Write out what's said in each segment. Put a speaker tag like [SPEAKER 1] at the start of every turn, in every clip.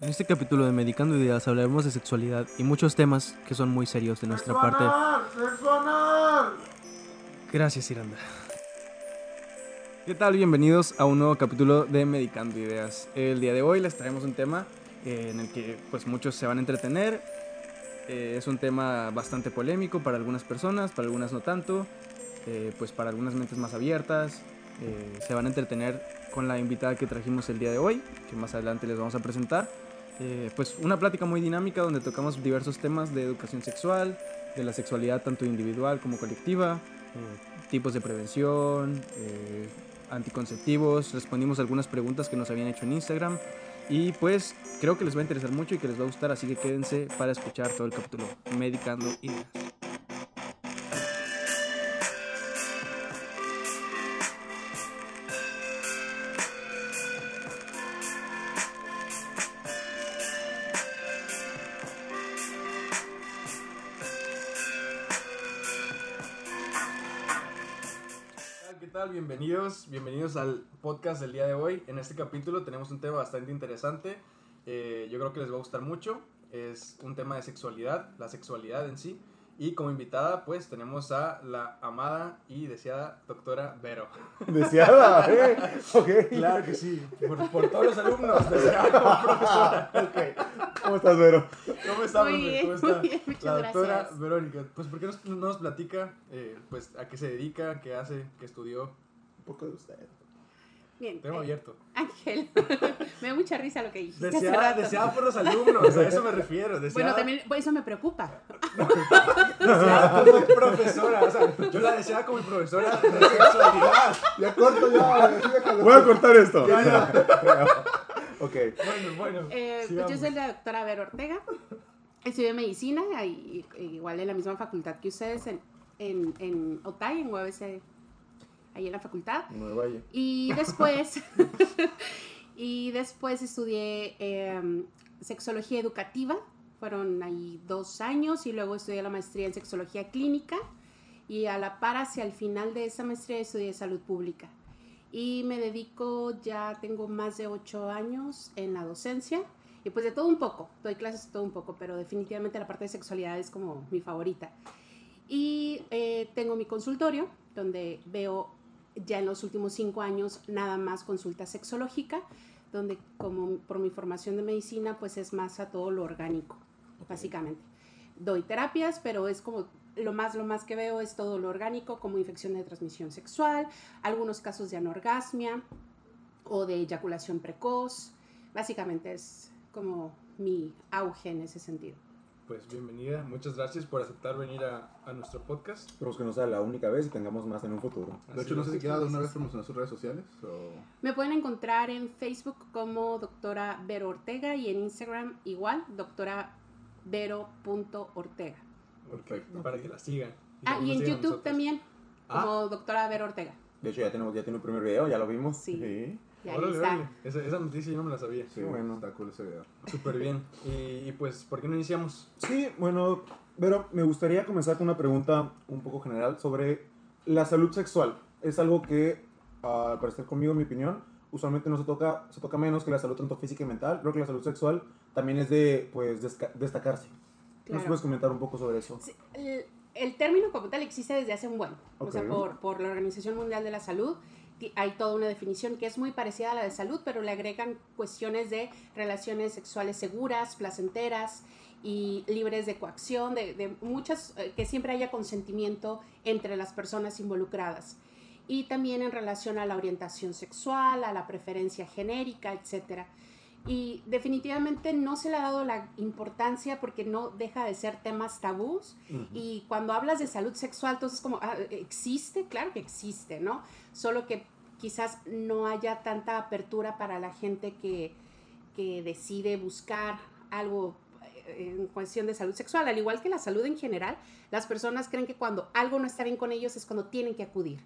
[SPEAKER 1] En este capítulo de Medicando Ideas hablaremos de sexualidad y muchos temas que son muy serios de nuestra parte. Gracias, Iranda. ¿Qué tal? Bienvenidos a un nuevo capítulo de Medicando Ideas. El día de hoy les traemos un tema eh, en el que pues muchos se van a entretener. Eh, es un tema bastante polémico para algunas personas, para algunas no tanto. Eh, pues para algunas mentes más abiertas. se van a entretener con la invitada que trajimos el día de hoy, que más adelante les vamos a presentar. Eh, pues una plática muy dinámica donde tocamos diversos temas de educación sexual, de la sexualidad tanto individual como colectiva, eh, tipos de prevención, eh, anticonceptivos, respondimos algunas preguntas que nos habían hecho en Instagram y pues creo que les va a interesar mucho y que les va a gustar, así que quédense para escuchar todo el capítulo Medicando Ideas. Bienvenidos, bienvenidos al podcast del día de hoy. En este capítulo tenemos un tema bastante interesante. Eh, yo creo que les va a gustar mucho. Es un tema de sexualidad, la sexualidad en sí. Y como invitada, pues tenemos a la amada y deseada doctora Vero.
[SPEAKER 2] ¿Deseada? ¿Eh? Ok.
[SPEAKER 1] Claro que sí, por, todos los alumnos, deseada como profesora.
[SPEAKER 2] Ok. ¿Cómo estás, Vero?
[SPEAKER 1] ¿Cómo estás,
[SPEAKER 3] muy bien,
[SPEAKER 1] ¿Cómo está?
[SPEAKER 3] Muy bien, muchas
[SPEAKER 1] la doctora
[SPEAKER 3] gracias.
[SPEAKER 1] Verónica. Pues, ¿por qué nos, no nos platica eh, pues, a qué se dedica, qué hace, qué estudió?
[SPEAKER 2] Poco de usted.
[SPEAKER 3] Bien.
[SPEAKER 1] Tengo
[SPEAKER 3] eh,
[SPEAKER 1] abierto.
[SPEAKER 3] Ángel, me da mucha risa lo que dijiste. hace
[SPEAKER 1] Deseada,
[SPEAKER 3] rato.
[SPEAKER 1] deseada por los alumnos, a eso me refiero.
[SPEAKER 3] Bueno, también pues, eso me preocupa.
[SPEAKER 1] deseada como profesora. O sea, yo la deseaba como mi profesora de sexualidad.
[SPEAKER 2] Ya corto, ya. Voy a cortar esto.
[SPEAKER 1] Ya, ya.
[SPEAKER 2] ok.
[SPEAKER 1] Bueno, bueno.
[SPEAKER 3] Eh, pues yo soy la doctora Vero Ortega. Estudié medicina, ahí, igual en la misma facultad que ustedes, en, en, en Otay, en UABC, ahí en la facultad.
[SPEAKER 2] Nueva.
[SPEAKER 3] Y después, y después estudié eh, sexología educativa, fueron ahí dos años, y luego estudié la maestría en sexología clínica, y a la par hacia el final de esa maestría estudié salud pública. Y me dedico, ya tengo más de ocho años en la docencia, y pues de todo un poco, doy clases de todo un poco, pero definitivamente la parte de sexualidad es como mi favorita. Y eh, tengo mi consultorio, donde veo ya en los últimos cinco años nada más consulta sexológica, donde como por mi formación de medicina, pues es más a todo lo orgánico, básicamente. Doy terapias, pero es como lo más, lo más que veo es todo lo orgánico, como infección de transmisión sexual, algunos casos de anorgasmia o de eyaculación precoz. Básicamente es como mi auge en ese sentido.
[SPEAKER 1] Pues bienvenida, muchas gracias por aceptar venir a, a nuestro podcast.
[SPEAKER 2] Esperemos que no sea la única vez y tengamos más en un futuro.
[SPEAKER 4] De hecho, no sé si queda de una vez promocionar sus redes sociales o...
[SPEAKER 3] Me pueden encontrar en Facebook como doctora Vero Ortega y en Instagram igual, doctora Vero.ortega.
[SPEAKER 4] Perfecto.
[SPEAKER 1] Para que la sigan.
[SPEAKER 3] Ah, y en YouTube
[SPEAKER 1] nosotros.
[SPEAKER 3] también,
[SPEAKER 1] Ah.
[SPEAKER 3] como doctora Vero Ortega.
[SPEAKER 2] De hecho, ya tenemos ya tiene un primer video, ya lo vimos.
[SPEAKER 3] Sí. Y ahí
[SPEAKER 1] Órale,
[SPEAKER 3] está.
[SPEAKER 1] órale. Esa, esa noticia yo no me la sabía.
[SPEAKER 4] Sí,
[SPEAKER 2] bueno.
[SPEAKER 4] está cool ese video.
[SPEAKER 1] Súper bien. Y, y pues, ¿por qué no iniciamos?
[SPEAKER 2] Sí, bueno, pero me gustaría comenzar con una pregunta un poco general sobre la salud sexual. Es algo que, al parecer conmigo, en mi opinión, usualmente no se toca, se toca menos que la salud tanto física y mental. Creo que la salud sexual también es de, pues, destacarse. ¿Nos
[SPEAKER 3] Claro.
[SPEAKER 2] puedes comentar un poco sobre eso?
[SPEAKER 3] Sí, El, el término como tal existe desde hace un buen, o sea, por, por la Organización Mundial de la Salud. Hay toda una definición que es muy parecida a la de salud, pero le agregan cuestiones de relaciones sexuales seguras, placenteras y libres de coacción, de, de muchas, eh, que siempre haya consentimiento entre las personas involucradas. Y también en relación a la orientación sexual, a la preferencia genérica, etcétera. Y definitivamente no se le ha dado la importancia porque no deja de ser temas tabús. Y cuando hablas de salud sexual, entonces como, ah, ¿existe? Claro que existe, ¿no? Solo que quizás no haya tanta apertura para la gente que, que decide buscar algo en cuestión de salud sexual, al igual que la salud en general, las personas creen que cuando algo no está bien con ellos es cuando tienen que acudir.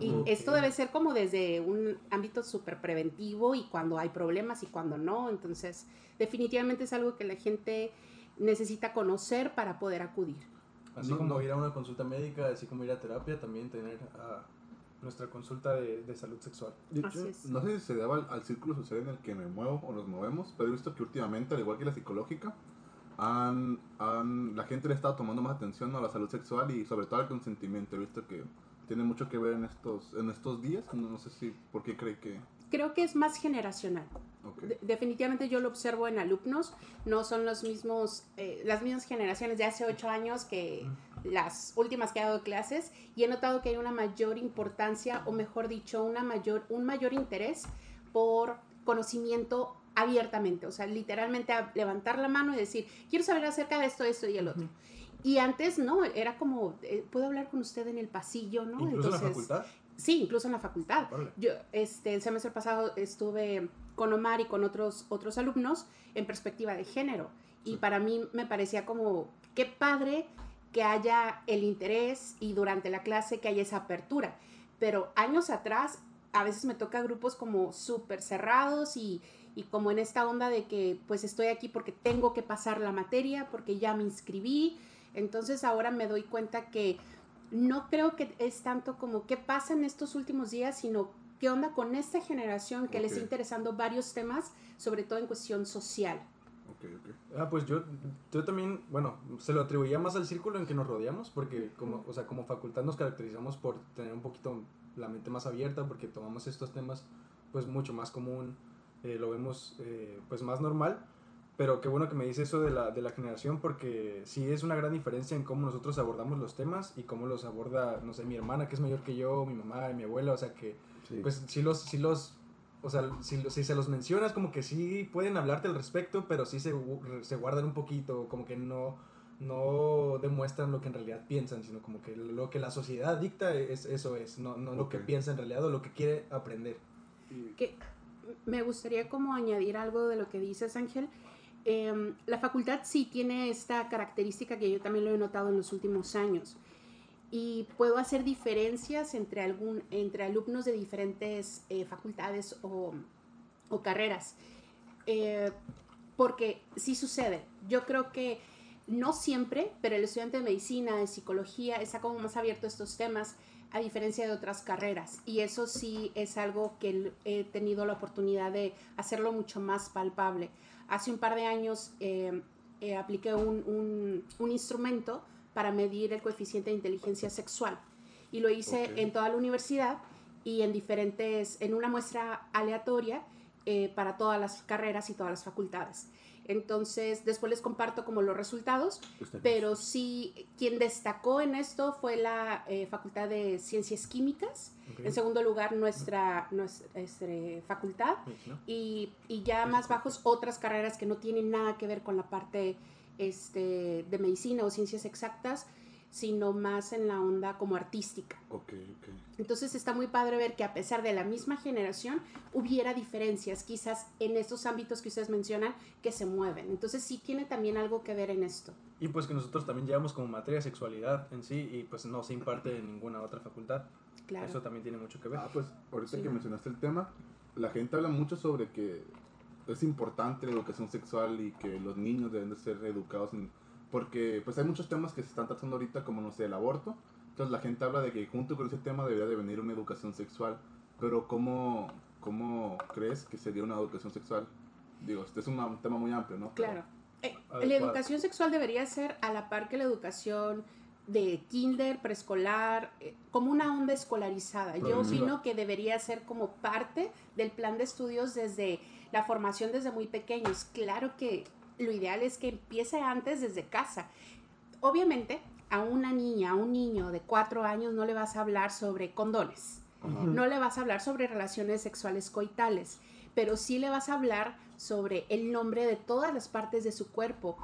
[SPEAKER 3] Y
[SPEAKER 2] Ujú.
[SPEAKER 3] esto debe ser como desde un ámbito súper preventivo y cuando hay problemas y cuando no. Entonces, definitivamente es algo que la gente necesita conocer para poder acudir.
[SPEAKER 1] Así
[SPEAKER 4] No,
[SPEAKER 1] como
[SPEAKER 4] no.
[SPEAKER 1] ir a una consulta médica, así como ir a terapia, también tener ah, nuestra consulta de, de salud sexual.
[SPEAKER 2] De hecho.
[SPEAKER 4] No sé si se deba al, al círculo social en el que me muevo o nos movemos, pero he visto que últimamente, al igual que la psicológica, han, han- la gente le está tomando más atención a la salud sexual y sobre todo al consentimiento. He visto que tiene mucho que ver en estos, en estos días. No, no sé si, ¿por qué cree que...?
[SPEAKER 3] Creo que es más generacional.
[SPEAKER 4] ok.
[SPEAKER 3] De- definitivamente yo lo observo en alumnos, no son los mismos, eh, las mismas generaciones de hace ocho años que las últimas que he dado clases y he notado que hay una mayor importancia o mejor dicho, una mayor, un mayor interés por conocimiento abiertamente, o sea, literalmente a levantar la mano y decir, quiero saber acerca de esto, esto y el otro. Y antes no, era como, eh, puedo hablar con usted en el pasillo, ¿no?
[SPEAKER 1] Incluso en la facultad.
[SPEAKER 3] Sí, incluso en la facultad. Yo, este, el semestre pasado estuve con Omar y con otros, otros alumnos en perspectiva de género. Y
[SPEAKER 4] Sí.
[SPEAKER 3] para mí me parecía como, qué padre que haya el interés y durante la clase que haya esa apertura. Pero años atrás, a veces me toca grupos como súper cerrados y, y como en esta onda de que pues estoy aquí porque tengo que pasar la materia, porque ya me inscribí. Entonces ahora me doy cuenta que no creo que es tanto como qué pasa en estos últimos días, sino qué onda con esta generación que le está
[SPEAKER 4] Ok.
[SPEAKER 3] interesando varios temas, sobre todo en cuestión social.
[SPEAKER 4] Ok, ok.
[SPEAKER 1] Ah, pues yo, yo también, bueno, se lo atribuía más al círculo en que nos rodeamos, porque como, o sea, como facultad nos caracterizamos por tener un poquito la mente más abierta, porque tomamos estos temas pues mucho más común, eh, lo vemos eh, pues más normal, pero qué bueno que me dice eso de la, de la generación, porque sí es una gran diferencia en cómo nosotros abordamos los temas y cómo los aborda, no sé, mi hermana que es mayor que yo, mi mamá, mi abuela, o sea que
[SPEAKER 2] sí.
[SPEAKER 1] pues sí los, sí los, o sea, si, si se los mencionas, como que sí pueden hablarte al respecto, pero sí se, se guardan un poquito, como que no, no demuestran lo que en realidad piensan, sino como que lo que la sociedad dicta es eso es, no, no lo que piensa en realidad o lo que quiere aprender.
[SPEAKER 3] que me gustaría como añadir algo de lo que dices, Ángel. Em, la facultad sí tiene esta característica que yo también lo he notado en los últimos años. Y puedo hacer diferencias entre, algún, entre alumnos de diferentes eh, facultades o, o carreras. Eh, porque sí sucede. Yo creo que no siempre, pero el estudiante de medicina, de psicología, está como más abierto a estos temas a diferencia de otras carreras. Y eso sí es algo que he tenido la oportunidad de hacerlo mucho más palpable. Hace un par de años eh, eh, apliqué un, un- un instrumento para medir el coeficiente de inteligencia sexual. Y lo hice en toda la universidad y en diferentes, en una muestra aleatoria eh, para todas las carreras y todas las facultades. Entonces, después les comparto como los resultados, pero sí, quien destacó en esto fue la eh, Facultad de Ciencias Químicas, en segundo lugar nuestra, nuestra este, facultad. Y, y ya más bajos otras carreras que no tienen nada que ver con la parte este, de medicina o ciencias exactas, sino más en la onda como artística.
[SPEAKER 4] Ok, ok.
[SPEAKER 3] Entonces está muy padre ver que a pesar de la misma generación hubiera diferencias quizás en estos ámbitos que ustedes mencionan que se mueven. Entonces sí tiene también algo que ver en esto.
[SPEAKER 1] Y pues que nosotros también llevamos como materia sexualidad en sí y pues no se imparte en ninguna otra facultad.
[SPEAKER 3] Claro.
[SPEAKER 1] Eso también tiene mucho que ver.
[SPEAKER 4] Ah, pues ahorita
[SPEAKER 3] Sí.
[SPEAKER 4] que mencionaste el tema, la gente habla mucho sobre que es importante la educación sexual y que los niños deben de ser educados en- porque pues hay muchos temas que se están tratando ahorita como no sé el aborto. Entonces la gente habla de que junto con ese tema debería de venir una educación sexual, pero ¿cómo, cómo crees que sería una educación sexual? Digo, este es un tema muy amplio, ¿no? Pero-
[SPEAKER 3] Claro. Eh, la educación sexual debería ser a la par que la educación de kinder, preescolar, eh, como una onda escolarizada. Yo
[SPEAKER 1] Progresiva.
[SPEAKER 3] opino que debería ser como parte del plan de estudios desde la formación desde muy pequeños. Claro que lo ideal es que empiece antes desde casa. Obviamente, a una niña, a un niño de cuatro años no le vas a hablar sobre condones. No le vas a hablar sobre relaciones sexuales coitales, pero sí le vas a hablar sobre el nombre de todas las partes de su cuerpo.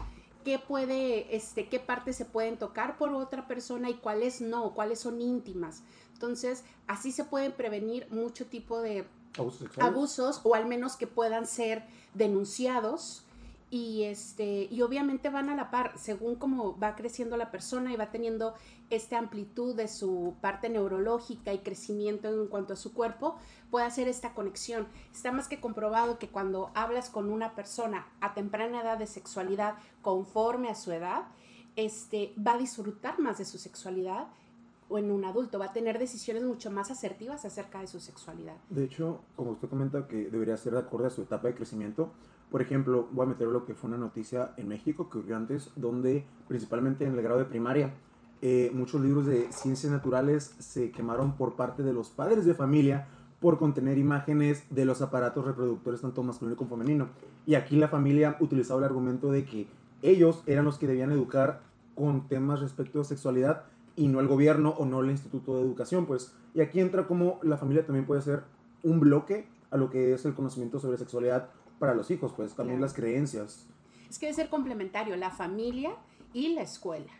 [SPEAKER 3] ¿Qué puede, este, qué partes se pueden tocar por otra persona y cuáles no, cuáles son íntimas? Entonces, así se pueden prevenir mucho tipo de
[SPEAKER 2] abusos
[SPEAKER 3] o al menos que puedan ser denunciados y este y obviamente van a la par según como va creciendo la persona y va teniendo esta amplitud de su parte neurológica y crecimiento en cuanto a su cuerpo puede hacer esta conexión está más que comprobado que cuando hablas con una persona a temprana edad de sexualidad conforme a su edad este va a disfrutar más de su sexualidad o en un adulto, va a tener decisiones mucho más asertivas acerca de su sexualidad.
[SPEAKER 2] De hecho, como usted comenta que debería ser de acuerdo a su etapa de crecimiento, por ejemplo, voy a meter lo que fue una noticia en México que ocurrió antes, donde principalmente en el grado de primaria, eh, muchos libros de ciencias naturales se quemaron por parte de los padres de familia por contener imágenes de los aparatos reproductores tanto masculino como femenino. Y aquí la familia utilizaba el argumento de que ellos eran los que debían educar con temas respecto a sexualidad y no el gobierno o no el Instituto de Educación, pues. Y aquí entra como la familia también puede ser un bloque a lo que es el conocimiento sobre sexualidad para los hijos, pues también
[SPEAKER 3] Claro.
[SPEAKER 2] las creencias.
[SPEAKER 3] Es que debe ser complementario, la familia y la escuela.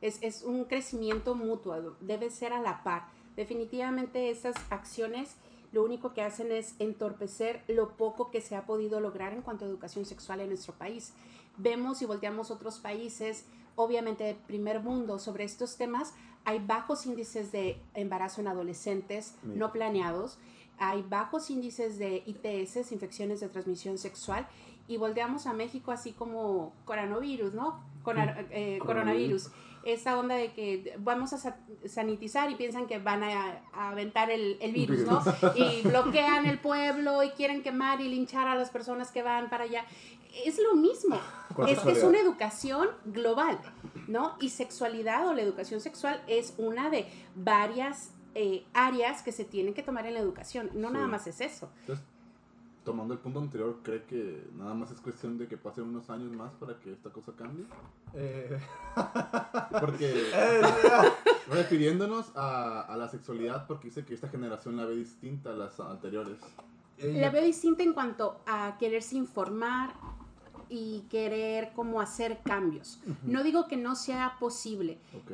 [SPEAKER 3] Es, es un crecimiento mutuo, debe ser a la par. Definitivamente esas acciones lo único que hacen es entorpecer lo poco que se ha podido lograr en cuanto a educación sexual en nuestro país. Vemos y volteamos otros países, obviamente de primer mundo, sobre estos temas. Hay bajos índices de embarazo en adolescentes
[SPEAKER 2] Mira.
[SPEAKER 3] no planeados, hay bajos índices de ITS, infecciones de transmisión sexual, y volteamos a México así como coronavirus, ¿no? Eh, coronavirus. Esa onda de que vamos a sa- sanitizar y piensan que van a, a aventar el, el virus, ¿no? Y bloquean el pueblo y quieren quemar y linchar a las personas que van para allá. Es lo mismo. Es que es una educación global, ¿no? Y sexualidad o la educación sexual es una de varias eh, áreas que se tienen que tomar en la educación. No
[SPEAKER 4] Sí.
[SPEAKER 3] nada más es eso.
[SPEAKER 4] Entonces, tomando el punto anterior, ¿cree que nada más es cuestión de que pasen unos años más para que esta cosa cambie?
[SPEAKER 1] Eh,
[SPEAKER 4] Porque refiriéndonos a, a la sexualidad, porque dice que esta generación la ve distinta a las anteriores.
[SPEAKER 3] La veo distinta en cuanto a quererse informar y querer como hacer cambios. No digo que no sea posible.
[SPEAKER 4] Ok.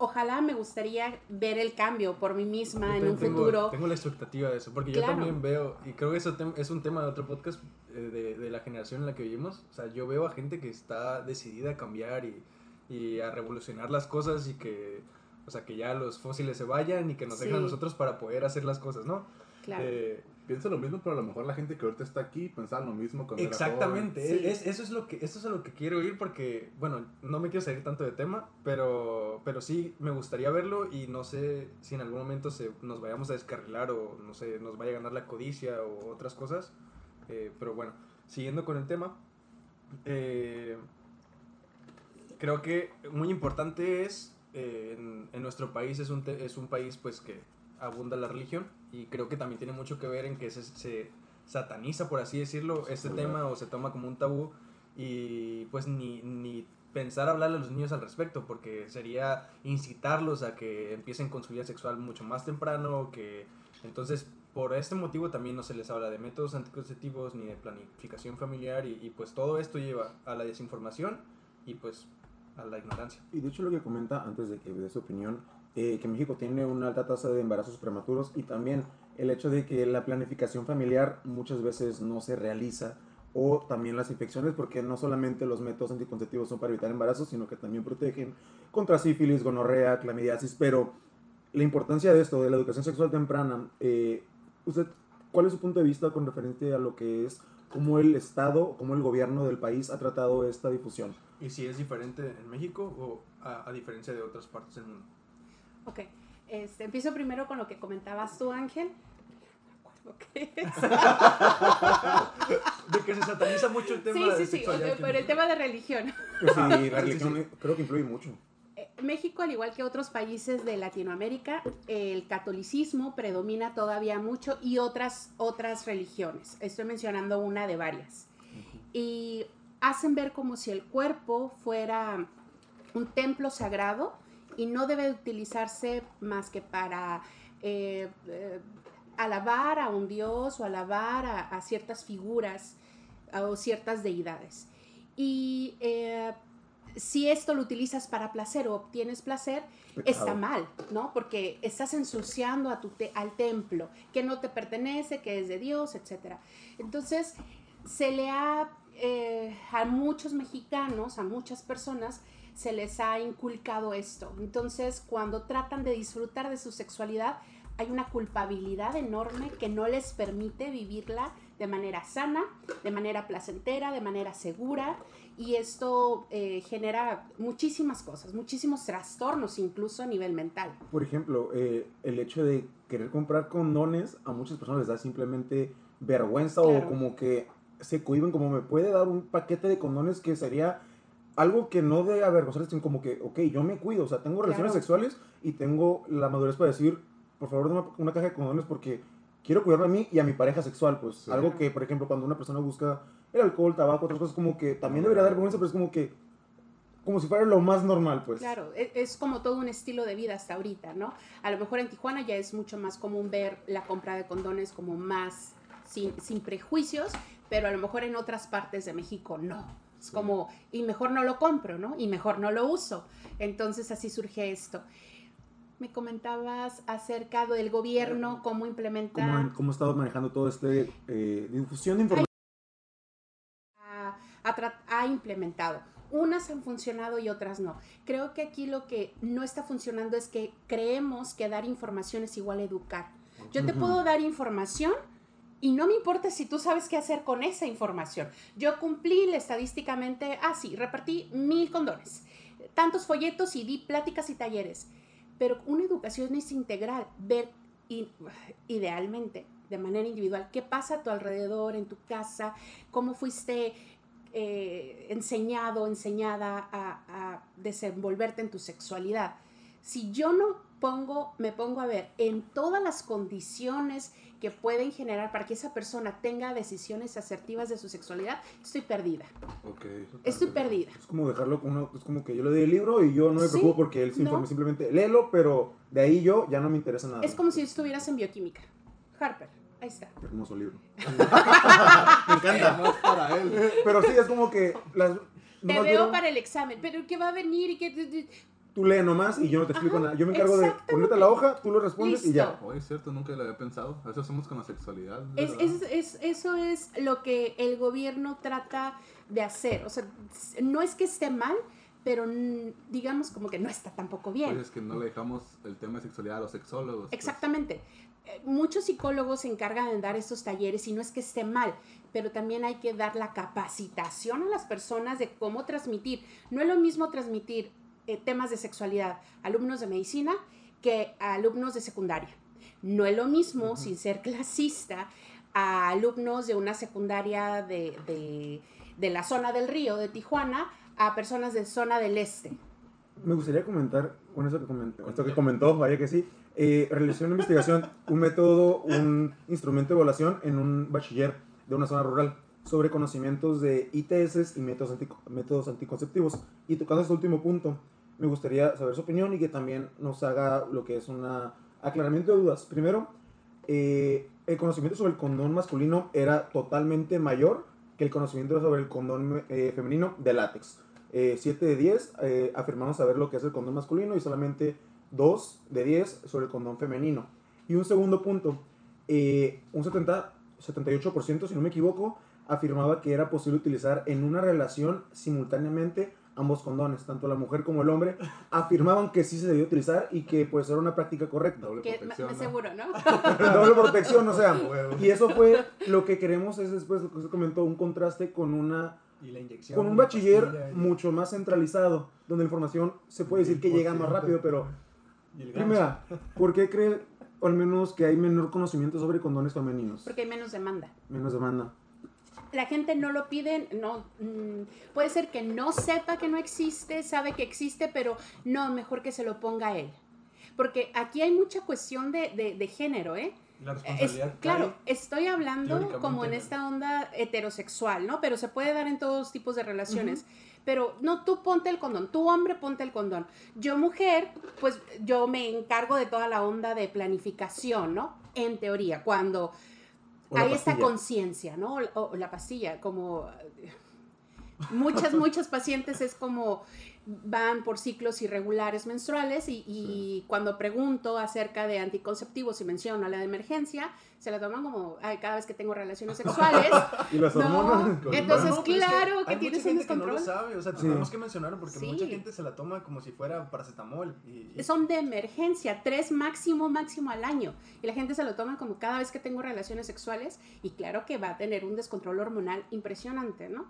[SPEAKER 3] Ojalá me gustaría ver el cambio por mí misma en un
[SPEAKER 1] tengo-
[SPEAKER 3] futuro.
[SPEAKER 1] Tengo la expectativa de eso, porque
[SPEAKER 3] Claro.
[SPEAKER 1] yo también veo, y creo que eso es un tema de otro podcast eh, de, de la generación en la que vivimos. O sea, yo veo a gente que está decidida a cambiar y, y a revolucionar las cosas y que, o sea, que ya los fósiles se vayan y que nos dejen a
[SPEAKER 3] Sí.
[SPEAKER 1] nosotros para poder hacer las cosas, ¿no?
[SPEAKER 3] Claro.
[SPEAKER 1] Eh,
[SPEAKER 4] Pienso lo mismo, pero a lo mejor la gente que ahorita está aquí pensaba lo mismo cuando era
[SPEAKER 1] Exactamente,
[SPEAKER 3] Sí.
[SPEAKER 1] es, eso es lo que eso es a lo que quiero ir porque bueno, no me quiero salir tanto de tema, pero pero sí me gustaría verlo y no sé si en algún momento se, nos vayamos a descarrilar o no sé, nos vaya a ganar la codicia o otras cosas. Eh, pero bueno, siguiendo con el tema, eh, creo que muy importante es eh, en, en nuestro país es un es un país pues que abunda la religión y creo que también tiene mucho que ver en que se, se sataniza, por así decirlo, este tema o se toma como un tabú y pues ni, ni pensar hablarle a los niños al respecto, porque sería incitarlos a que empiecen con su vida sexual mucho más temprano, que entonces por este motivo también no se les habla de métodos anticonceptivos ni de planificación familiar y, y, pues todo esto lleva a la desinformación y pues a la ignorancia.
[SPEAKER 2] Y de hecho lo que comenta antes de que dé su opinión, eh, que México tiene una alta tasa de embarazos prematuros y también el hecho de que la planificación familiar muchas veces no se realiza o también las infecciones porque no solamente los métodos anticonceptivos son para evitar embarazos, sino que también protegen contra sífilis, gonorrea, clamidiasis, pero la importancia de esto, de la educación sexual temprana, eh, usted, ¿cuál es su punto de vista con referente a lo que es cómo el Estado, cómo el gobierno del país ha tratado esta difusión?
[SPEAKER 1] ¿Y si es diferente en México o a, a diferencia de otras partes del mundo?
[SPEAKER 3] Ok, este, empiezo primero con lo que comentabas tú, Ángel. No me acuerdo qué es.
[SPEAKER 1] De que se sataniza mucho el tema
[SPEAKER 3] Sí,
[SPEAKER 1] de
[SPEAKER 3] sí, sí,
[SPEAKER 1] en
[SPEAKER 3] pero el
[SPEAKER 1] México.
[SPEAKER 3] tema de religión.
[SPEAKER 2] Pues sí, la
[SPEAKER 1] sí,
[SPEAKER 2] religión
[SPEAKER 1] sí.
[SPEAKER 2] creo que influye mucho.
[SPEAKER 3] Eh, México, al igual que otros países de Latinoamérica, el catolicismo predomina todavía mucho y otras, otras religiones. Estoy mencionando una de varias. Y hacen ver como si el cuerpo fuera un templo sagrado y no debe utilizarse más que para eh, eh, alabar a un dios o alabar a, a ciertas figuras o ciertas deidades. Y eh, si esto lo utilizas para placer o obtienes placer, está mal, ¿no? Porque estás ensuciando a tu te- al templo, que no te pertenece, que es de Dios, etc. Entonces, se le ha, eh, a muchos mexicanos, a muchas personas, se les ha inculcado esto. Entonces, cuando tratan de disfrutar de su sexualidad, hay una culpabilidad enorme que no les permite vivirla de manera sana, de manera placentera, de manera segura. Y esto eh, genera muchísimas cosas, muchísimos trastornos incluso a nivel mental.
[SPEAKER 2] Por ejemplo, eh, el hecho de querer comprar condones a muchas personas les da simplemente vergüenza
[SPEAKER 3] Claro.
[SPEAKER 2] o como que se cohiben, como me puede dar un paquete de condones que sería algo que no de avergonzarles, sino como que, ok, yo me cuido, o sea, tengo relaciones
[SPEAKER 3] Claro.
[SPEAKER 2] sexuales y tengo la madurez para decir, por favor, dame una caja de condones porque quiero cuidarme a mí y a mi pareja sexual, pues
[SPEAKER 4] Sí.
[SPEAKER 2] algo que, por ejemplo, cuando una persona busca el alcohol, tabaco, otras cosas, como que también debería dar vergüenza, pero es como que, como si fuera lo más normal, pues.
[SPEAKER 3] Claro, e- es, como todo un estilo de vida hasta ahorita, ¿no? A lo mejor en Tijuana ya es mucho más común ver la compra de condones como más sin, sin prejuicios, pero a lo mejor en otras partes de México no. Es como, y mejor no lo compro, ¿no? Y mejor no lo uso. Entonces así surge esto. Me comentabas acerca del gobierno, cómo implementa...
[SPEAKER 2] ¿Cómo, han- cómo manejando todo este eh, difusión de información?
[SPEAKER 3] ha, implementado. Unas han funcionado y otras no. Creo que aquí lo que no está funcionando es que creemos que dar información es igual a educar. Yo te puedo dar información y no me importa si tú sabes qué hacer con esa información. Yo cumplí estadísticamente, ah, sí, repartí mil condones, tantos folletos y di pláticas y talleres. Pero una educación es integral, ver idealmente, de manera individual, qué pasa a tu alrededor, en tu casa, cómo fuiste eh, enseñado, enseñada a, a desenvolverte en tu sexualidad. Si yo no pongo, me pongo a ver en todas las condiciones que pueden generar para que esa persona tenga decisiones asertivas de su sexualidad, estoy perdida.
[SPEAKER 4] Ok.
[SPEAKER 3] Estoy perdida.
[SPEAKER 2] Es como dejarlo con uno, es como que yo le doy el libro y yo no me
[SPEAKER 3] Sí,
[SPEAKER 2] preocupo porque él se
[SPEAKER 3] no.
[SPEAKER 2] informe, simplemente léelo, pero de ahí yo ya no me interesa nada.
[SPEAKER 3] Es como si estuvieras en bioquímica. Harper, ahí está.
[SPEAKER 2] Qué hermoso libro.
[SPEAKER 4] Me encanta. Más para él.
[SPEAKER 2] Pero sí, es como que las...
[SPEAKER 3] Te veo para el examen, pero ¿qué va a venir? y qué
[SPEAKER 2] Tú lee nomás y yo no te explico
[SPEAKER 3] Ajá,
[SPEAKER 2] nada. Yo me encargo de ponerte la hoja, tú lo respondes y ya.
[SPEAKER 4] Oye, es cierto, nunca lo había pensado. Eso hacemos con la sexualidad.
[SPEAKER 3] Es,
[SPEAKER 4] ¿verdad?
[SPEAKER 3] es- es- eso es lo que el gobierno trata de hacer. O sea, no es que esté mal, pero digamos como que no está tampoco bien.
[SPEAKER 4] Pues es que no le dejamos el tema de sexualidad a los sexólogos. pues.
[SPEAKER 3] Exactamente. Eh, Muchos psicólogos se encargan de dar estos talleres y no es que esté mal, pero también hay que dar la capacitación a las personas de cómo transmitir. No es lo mismo transmitir eh, temas de sexualidad alumnos de medicina que a alumnos de secundaria. No es lo mismo, sin ser clasista, a alumnos de una secundaria de, de- de la zona del río, de Tijuana, a personas de zona del este.
[SPEAKER 2] Me gustaría comentar con eso que comentó, esto que comentó, vaya que sí. Eh, realicé una investigación, un método, un instrumento de evaluación en un bachiller de una zona rural sobre conocimientos de ITS y métodos, métodos anticonceptivos. Y tocando este último punto, me gustaría saber su opinión y que también nos haga lo que es un aclaramiento de dudas. Primero, eh, el conocimiento sobre el condón masculino era totalmente mayor que el conocimiento sobre el condón eh, femenino de látex. 7 de 10 eh, afirmamos saber lo que es el condón masculino y solamente 2 de 10 sobre el condón femenino. Y un segundo punto, eh, un 70, 78%, si no me equivoco, afirmaba que era posible utilizar en una relación simultáneamente ambos condones, tanto la mujer como el hombre, afirmaban que sí se debía utilizar y que pues era una práctica correcta.
[SPEAKER 4] Doble
[SPEAKER 3] Que me,
[SPEAKER 4] protección.
[SPEAKER 3] me
[SPEAKER 4] ¿no?
[SPEAKER 3] seguro, ¿no?
[SPEAKER 2] Doble protección, o sea, y eso fue lo que queremos, es después lo que se comentó, un contraste con una
[SPEAKER 5] Y la inyección.
[SPEAKER 2] con un bachiller
[SPEAKER 5] pastilla
[SPEAKER 2] mucho más centralizado, donde la información se puede decir que llega más rápido, pero primera, ¿por qué cree al menos que hay menor conocimiento sobre condones femeninos?
[SPEAKER 3] Porque hay menos demanda.
[SPEAKER 2] Menos demanda.
[SPEAKER 3] La gente no lo pide, no, mm, puede ser que no sepa que no existe, sabe que existe, pero no, mejor que se lo ponga él. Porque aquí hay mucha cuestión de, de- de género, ¿eh?
[SPEAKER 5] La
[SPEAKER 3] Es-
[SPEAKER 5] responsabilidad.
[SPEAKER 3] claro, estoy hablando como en esta onda heterosexual, ¿no? Pero se puede dar en todos tipos de relaciones. Pero no, tú ponte el condón, tú hombre ponte el condón. Yo mujer, pues yo me encargo de toda la onda de planificación, ¿no? En teoría, cuando hay esta conciencia, ¿no? O, o la pastilla, como... muchas, muchas pacientes es como van por ciclos irregulares menstruales y, y cuando pregunto acerca de anticonceptivos y menciono la de emergencia, se la toman como "Ay, cada vez que tengo relaciones sexuales.
[SPEAKER 2] Y las
[SPEAKER 3] No,
[SPEAKER 2] hormonas.
[SPEAKER 3] entonces,
[SPEAKER 1] No, pero es
[SPEAKER 3] claro que
[SPEAKER 1] hay
[SPEAKER 3] tienes
[SPEAKER 1] mucha
[SPEAKER 3] un
[SPEAKER 1] gente que no lo
[SPEAKER 3] descontrol.
[SPEAKER 1] sabe, o sea,
[SPEAKER 2] Sí.
[SPEAKER 1] tenemos que mencionarlo porque
[SPEAKER 3] Sí.
[SPEAKER 1] mucha gente se la toma como si fuera paracetamol. Y, y-
[SPEAKER 3] son de emergencia, tres máximo, máximo al año. Y la gente se lo toma como cada vez que tengo relaciones sexuales y claro que va a tener un descontrol hormonal impresionante, ¿no?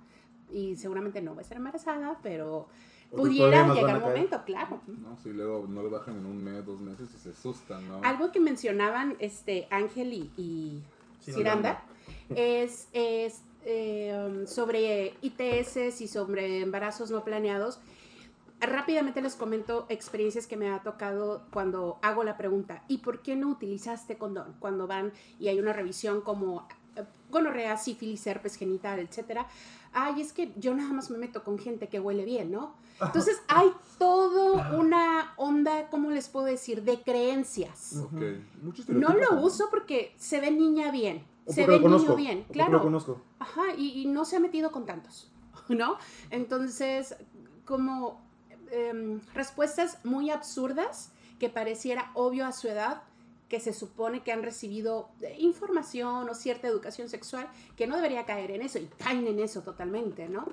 [SPEAKER 3] Y seguramente no va a estar embarazada, pero pudiera llegar
[SPEAKER 2] a
[SPEAKER 3] un momento, claro.
[SPEAKER 4] No, si luego no lo bajan en un mes, dos meses y se asustan, ¿no?
[SPEAKER 3] Algo que mencionaban este Ángel y, y
[SPEAKER 1] Ciranda.
[SPEAKER 3] Es, es eh, sobre ITS y sobre embarazos no planeados. Rápidamente les comento experiencias que me ha tocado cuando hago la pregunta, ¿y por qué no utilizaste condón? Cuando van y hay una revisión como eh, gonorrea, sífilis, herpes genital, etcétera. Ay, es que yo nada más me meto con gente que huele bien, ¿no? Entonces hay todo una onda, ¿cómo les puedo decir?, de creencias.
[SPEAKER 4] Ok.
[SPEAKER 2] Muchos
[SPEAKER 3] No lo uso porque se ve niña bien,
[SPEAKER 2] O
[SPEAKER 3] se ve
[SPEAKER 2] lo
[SPEAKER 3] niño
[SPEAKER 2] conozco,
[SPEAKER 3] bien,
[SPEAKER 2] o porque lo
[SPEAKER 3] claro.
[SPEAKER 2] conozco.
[SPEAKER 3] Ajá, y, y no se ha metido con tantos, ¿no? Entonces, como em, respuestas muy absurdas que pareciera obvio a su edad, que se supone que han recibido eh, información o cierta educación sexual, que no debería caer en eso, y caen en eso totalmente, ¿no?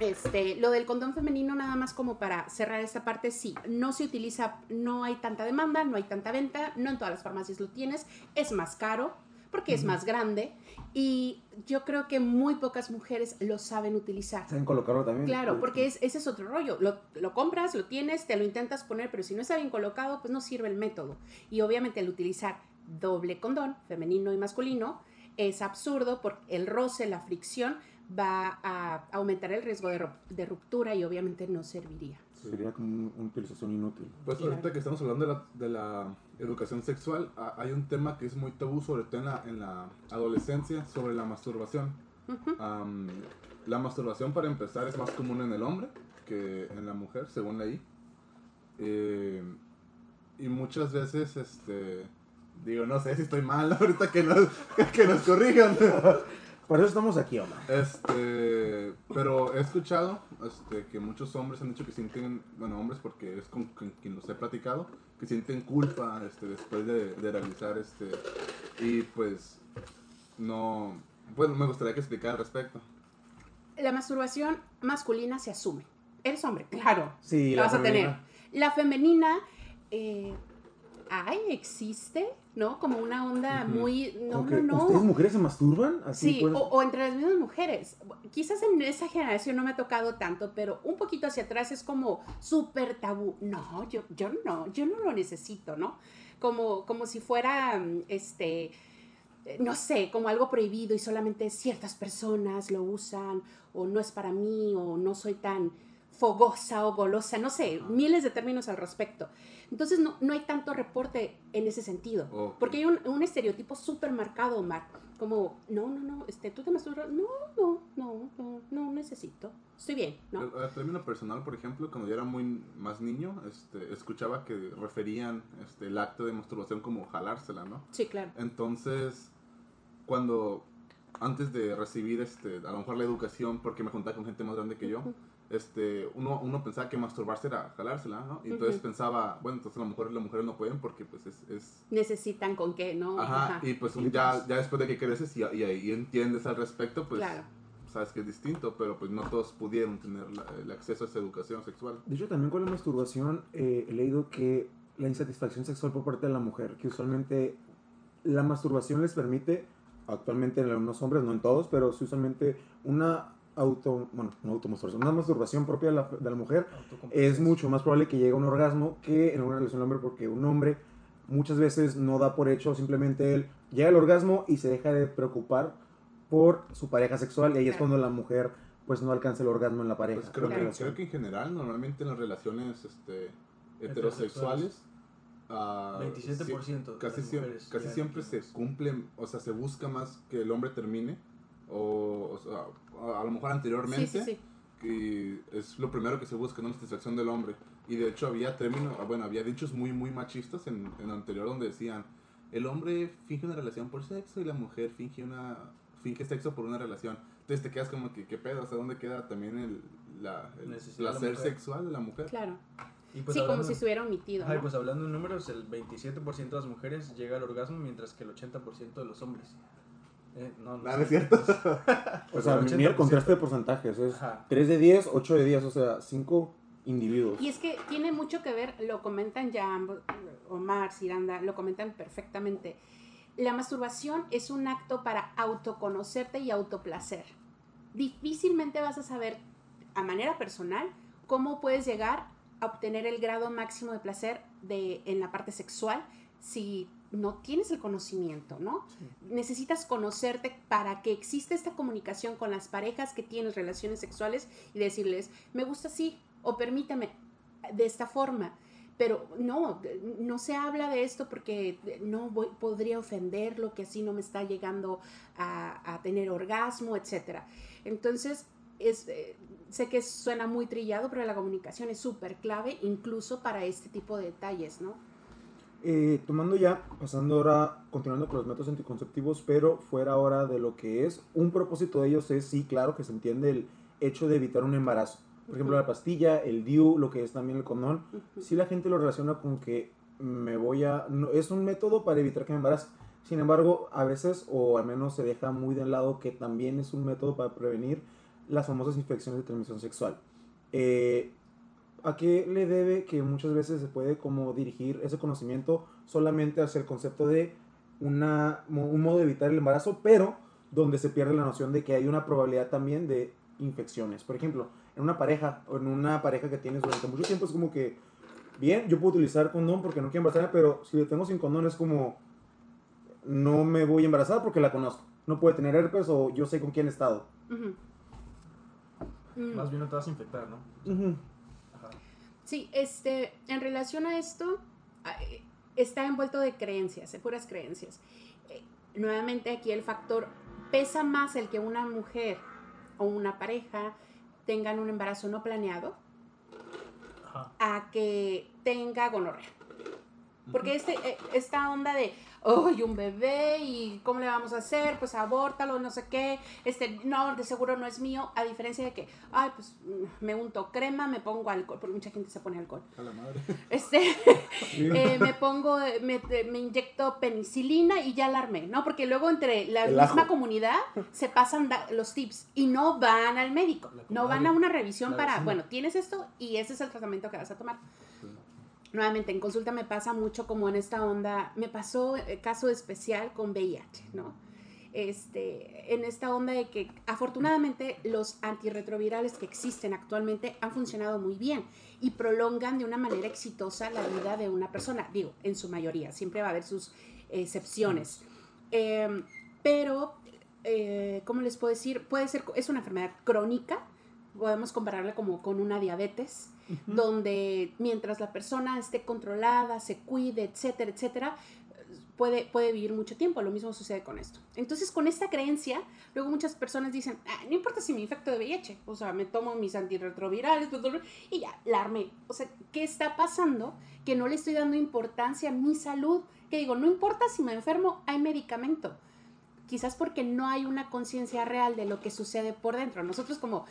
[SPEAKER 3] Este, lo del condón femenino, nada más como para cerrar esta parte, sí, no se utiliza, no hay tanta demanda, no hay tanta venta, no en todas las farmacias lo tienes, es más caro porque es más grande y yo creo que muy pocas mujeres lo saben utilizar.
[SPEAKER 2] Saben colocarlo también.
[SPEAKER 3] Claro, porque es, ese es otro rollo. Lo, lo compras, lo tienes, te lo intentas poner, pero si no está bien colocado, pues no sirve el método. Y obviamente el utilizar doble condón, femenino y masculino, es absurdo porque el roce, la fricción, va a aumentar el riesgo de, ru- de ruptura y obviamente no serviría.
[SPEAKER 2] Sería como un- una utilización inútil.
[SPEAKER 4] Pues
[SPEAKER 3] Claro.
[SPEAKER 4] ahorita que estamos hablando de la, de la educación sexual, a- hay un tema que es muy tabú, sobre todo en la, en la adolescencia, sobre la masturbación. Am, la masturbación, para empezar, es más común en el hombre que en la mujer, según leí. Eh, y muchas veces, este, digo, no sé si estoy mal, ahorita que nos, que nos corrijan.
[SPEAKER 2] Por eso estamos aquí, Omar.
[SPEAKER 4] Este, pero he escuchado este, que muchos hombres han dicho que sienten, bueno, hombres porque es con, con quien los he platicado, que sienten culpa este, después de, de realizar este, y pues no, bueno, me gustaría que explicara al respecto.
[SPEAKER 3] La masturbación masculina se asume. Eres hombre, claro.
[SPEAKER 2] Sí,
[SPEAKER 3] la
[SPEAKER 2] la
[SPEAKER 3] vas a tener. La femenina, eh, ay, existe, ¿no? Como una onda muy, no,
[SPEAKER 2] que,
[SPEAKER 3] no, no.
[SPEAKER 2] ¿Ustedes mujeres se masturban? Así
[SPEAKER 3] Sí,
[SPEAKER 2] pues.
[SPEAKER 3] o, o entre las mismas mujeres. Quizás en esa generación no me ha tocado tanto, pero un poquito hacia atrás es como súper tabú. No, yo, yo no, yo no lo necesito, ¿no? Como, como si fuera, este, no sé, como algo prohibido y solamente ciertas personas lo usan, o no es para mí, o no soy tan fogosa o golosa, no sé, miles de términos al respecto. Entonces no, no hay tanto reporte en ese sentido. Porque hay un, un estereotipo súper marcado, Omar. Como, no, no, no, este, tú te masturbas. No, no, no, no, no necesito. Estoy bien, ¿no?
[SPEAKER 4] A, a término personal, por ejemplo, cuando yo era muy más niño, este, escuchaba que referían este, el acto de masturbación como jalársela, ¿no?
[SPEAKER 3] Sí, claro.
[SPEAKER 4] Entonces, cuando antes de recibir este, a lo mejor la educación, porque me juntaba con gente más grande que yo. Este, uno, uno pensaba que masturbarse era jalársela, ¿no? Y entonces
[SPEAKER 3] Ujú.
[SPEAKER 4] pensaba, bueno, entonces a lo mejor las mujeres no pueden porque pues es... es
[SPEAKER 3] Necesitan con qué, ¿no?
[SPEAKER 4] ajá, y pues ya, ya después de que creces y, y ahí entiendes al respecto, pues
[SPEAKER 3] Claro.
[SPEAKER 4] sabes que es distinto, pero pues no todos pudieron tener la- el acceso a esa educación sexual.
[SPEAKER 2] De hecho, también con la masturbación eh, he leído que la insatisfacción sexual por parte de la mujer, que usualmente la masturbación les permite, actualmente en algunos hombres, no en todos, pero sí usualmente una auto, bueno, una automasturbación, una masturbación propia de la, de la mujer es mucho más probable que llegue a un orgasmo que en una relación hombre, porque un hombre muchas veces no da por hecho, simplemente él llega al orgasmo y se deja de preocupar por su pareja sexual y ahí es cuando la mujer pues no alcanza el orgasmo en la pareja.
[SPEAKER 4] Pues creo, que, creo que en general, normalmente en las relaciones este, heterosexuales, ah,
[SPEAKER 1] 27%
[SPEAKER 4] sí,
[SPEAKER 1] de
[SPEAKER 4] casi,
[SPEAKER 1] las
[SPEAKER 4] siem-
[SPEAKER 1] mujeres
[SPEAKER 4] casi siempre se cumple, o sea, se busca más que el hombre termine, o, o sea, a, a lo mejor anteriormente,
[SPEAKER 3] Sí, sí, sí.
[SPEAKER 4] que es lo primero que se busca, ¿no? La satisfacción del hombre. Y de hecho había términos, ah, bueno, había dichos muy, muy machistas en, en lo anterior donde decían, el hombre finge una relación por sexo y la mujer finge una finge sexo por una relación. Entonces te quedas como que, ¿qué pedo? ¿Hasta dónde queda también el, la, el
[SPEAKER 1] la
[SPEAKER 4] placer sexual de la mujer?
[SPEAKER 3] Claro.
[SPEAKER 1] Y pues
[SPEAKER 3] sí, como si estuviera omitido.
[SPEAKER 1] Ay,
[SPEAKER 3] ¿no?
[SPEAKER 1] pues hablando en números, el 27% de las mujeres llega al orgasmo, mientras que el 80% de los hombres. Eh, no, no
[SPEAKER 4] Nada,
[SPEAKER 1] sé.
[SPEAKER 4] es cierto.
[SPEAKER 2] O sea, mira el
[SPEAKER 1] 80%.
[SPEAKER 2] contraste de porcentajes. Es
[SPEAKER 1] Ajá.
[SPEAKER 2] 3 de 10, 8 de 10, o sea, 5 individuos.
[SPEAKER 3] Y es que tiene mucho que ver, lo comentan ya ambos, Omar, Ciranda, lo comentan perfectamente. La masturbación es un acto para autoconocerte y autoplacer. Difícilmente vas a saber a manera personal cómo puedes llegar a obtener el grado máximo de placer de, en la parte sexual si no tienes el conocimiento, ¿no? Necesitas conocerte para que exista esta comunicación con las parejas que tienes relaciones sexuales y decirles, me gusta así o permítame de esta forma. Pero no, no se habla de esto porque no voy- podría ofenderlo, que así no me está llegando a, a tener orgasmo, etc. Entonces, es, eh, sé que suena muy trillado, pero la comunicación es súper clave, incluso para este tipo de detalles, ¿no?
[SPEAKER 2] Eh, tomando ya, pasando ahora, continuando con los métodos anticonceptivos, pero fuera ahora de lo que es, un propósito de ellos es, sí, claro, que se entiende el hecho de evitar un embarazo. Por ejemplo, la pastilla, el DIU, lo que es también el condón, sí la gente lo relaciona con que me voy a... no- es un método para evitar que me embarace. Sin embargo, a veces, o al menos se deja muy de lado, que también es un método para prevenir las famosas infecciones de transmisión sexual. Eh, ¿A qué le debe que muchas veces se puede como dirigir ese conocimiento solamente hacia el concepto de una, mo- un modo de evitar el embarazo, pero donde se pierde la noción de que hay una probabilidad también de infecciones? Por ejemplo, en una pareja o en una pareja que tienes durante mucho tiempo es como que, bien, yo puedo utilizar condón porque no quiero embarazarme, pero si lo tengo sin condón es como, no me voy a embarazar porque la conozco. No puede tener herpes o yo sé con quién he estado.
[SPEAKER 3] Ujú. Mm.
[SPEAKER 1] Más bien no te vas a infectar, ¿no? Ajá.
[SPEAKER 3] Sí, este, en relación a esto, eh, está envuelto de creencias, de puras creencias. Eh, nuevamente aquí el factor pesa más el que una mujer o una pareja tengan un embarazo no planeado
[SPEAKER 1] Ajá.
[SPEAKER 3] a que tenga gonorrea. Porque este, eh, esta onda de, ¡ay, un bebé! ¿Y cómo le vamos a hacer? Pues abórtalo, no sé qué. Este, no, de seguro no es mío. A diferencia de que, ¡ay, pues me unto crema, me pongo alcohol! Porque mucha gente se pone alcohol.
[SPEAKER 4] A la madre.
[SPEAKER 3] Este, eh, me pongo, me, me inyecto penicilina y ya la armé, ¿no? Porque luego entre la
[SPEAKER 2] El
[SPEAKER 3] misma
[SPEAKER 2] ajo.
[SPEAKER 3] comunidad se pasan da- los tips y no van al médico, no van a una revisión para, bueno, tienes esto y ese es el tratamiento que vas a tomar. Nuevamente, en consulta me pasa mucho como en esta onda, me pasó eh, caso especial con VIH, ¿no? Este, en esta onda de que afortunadamente los antirretrovirales que existen actualmente han funcionado muy bien y prolongan de una manera exitosa la vida de una persona, digo, en su mayoría, siempre va a haber sus excepciones. Eh, pero, eh, ¿cómo les puedo decir? Puede ser, es una enfermedad crónica, podemos compararla como con una diabetes, donde mientras la persona esté controlada, se cuide, etcétera, etcétera, puede, puede vivir mucho tiempo. Lo mismo sucede con esto. Entonces, con esta creencia, luego muchas personas dicen, "Ah, no importa si me infecto de VIH, o sea, me tomo mis antirretrovirales y ya, la armé. O sea, ¿qué está pasando? Que no le estoy dando importancia a mi salud. Que digo, no importa si me enfermo, hay medicamento. Quizás porque no hay una conciencia real de lo que sucede por dentro. Nosotros como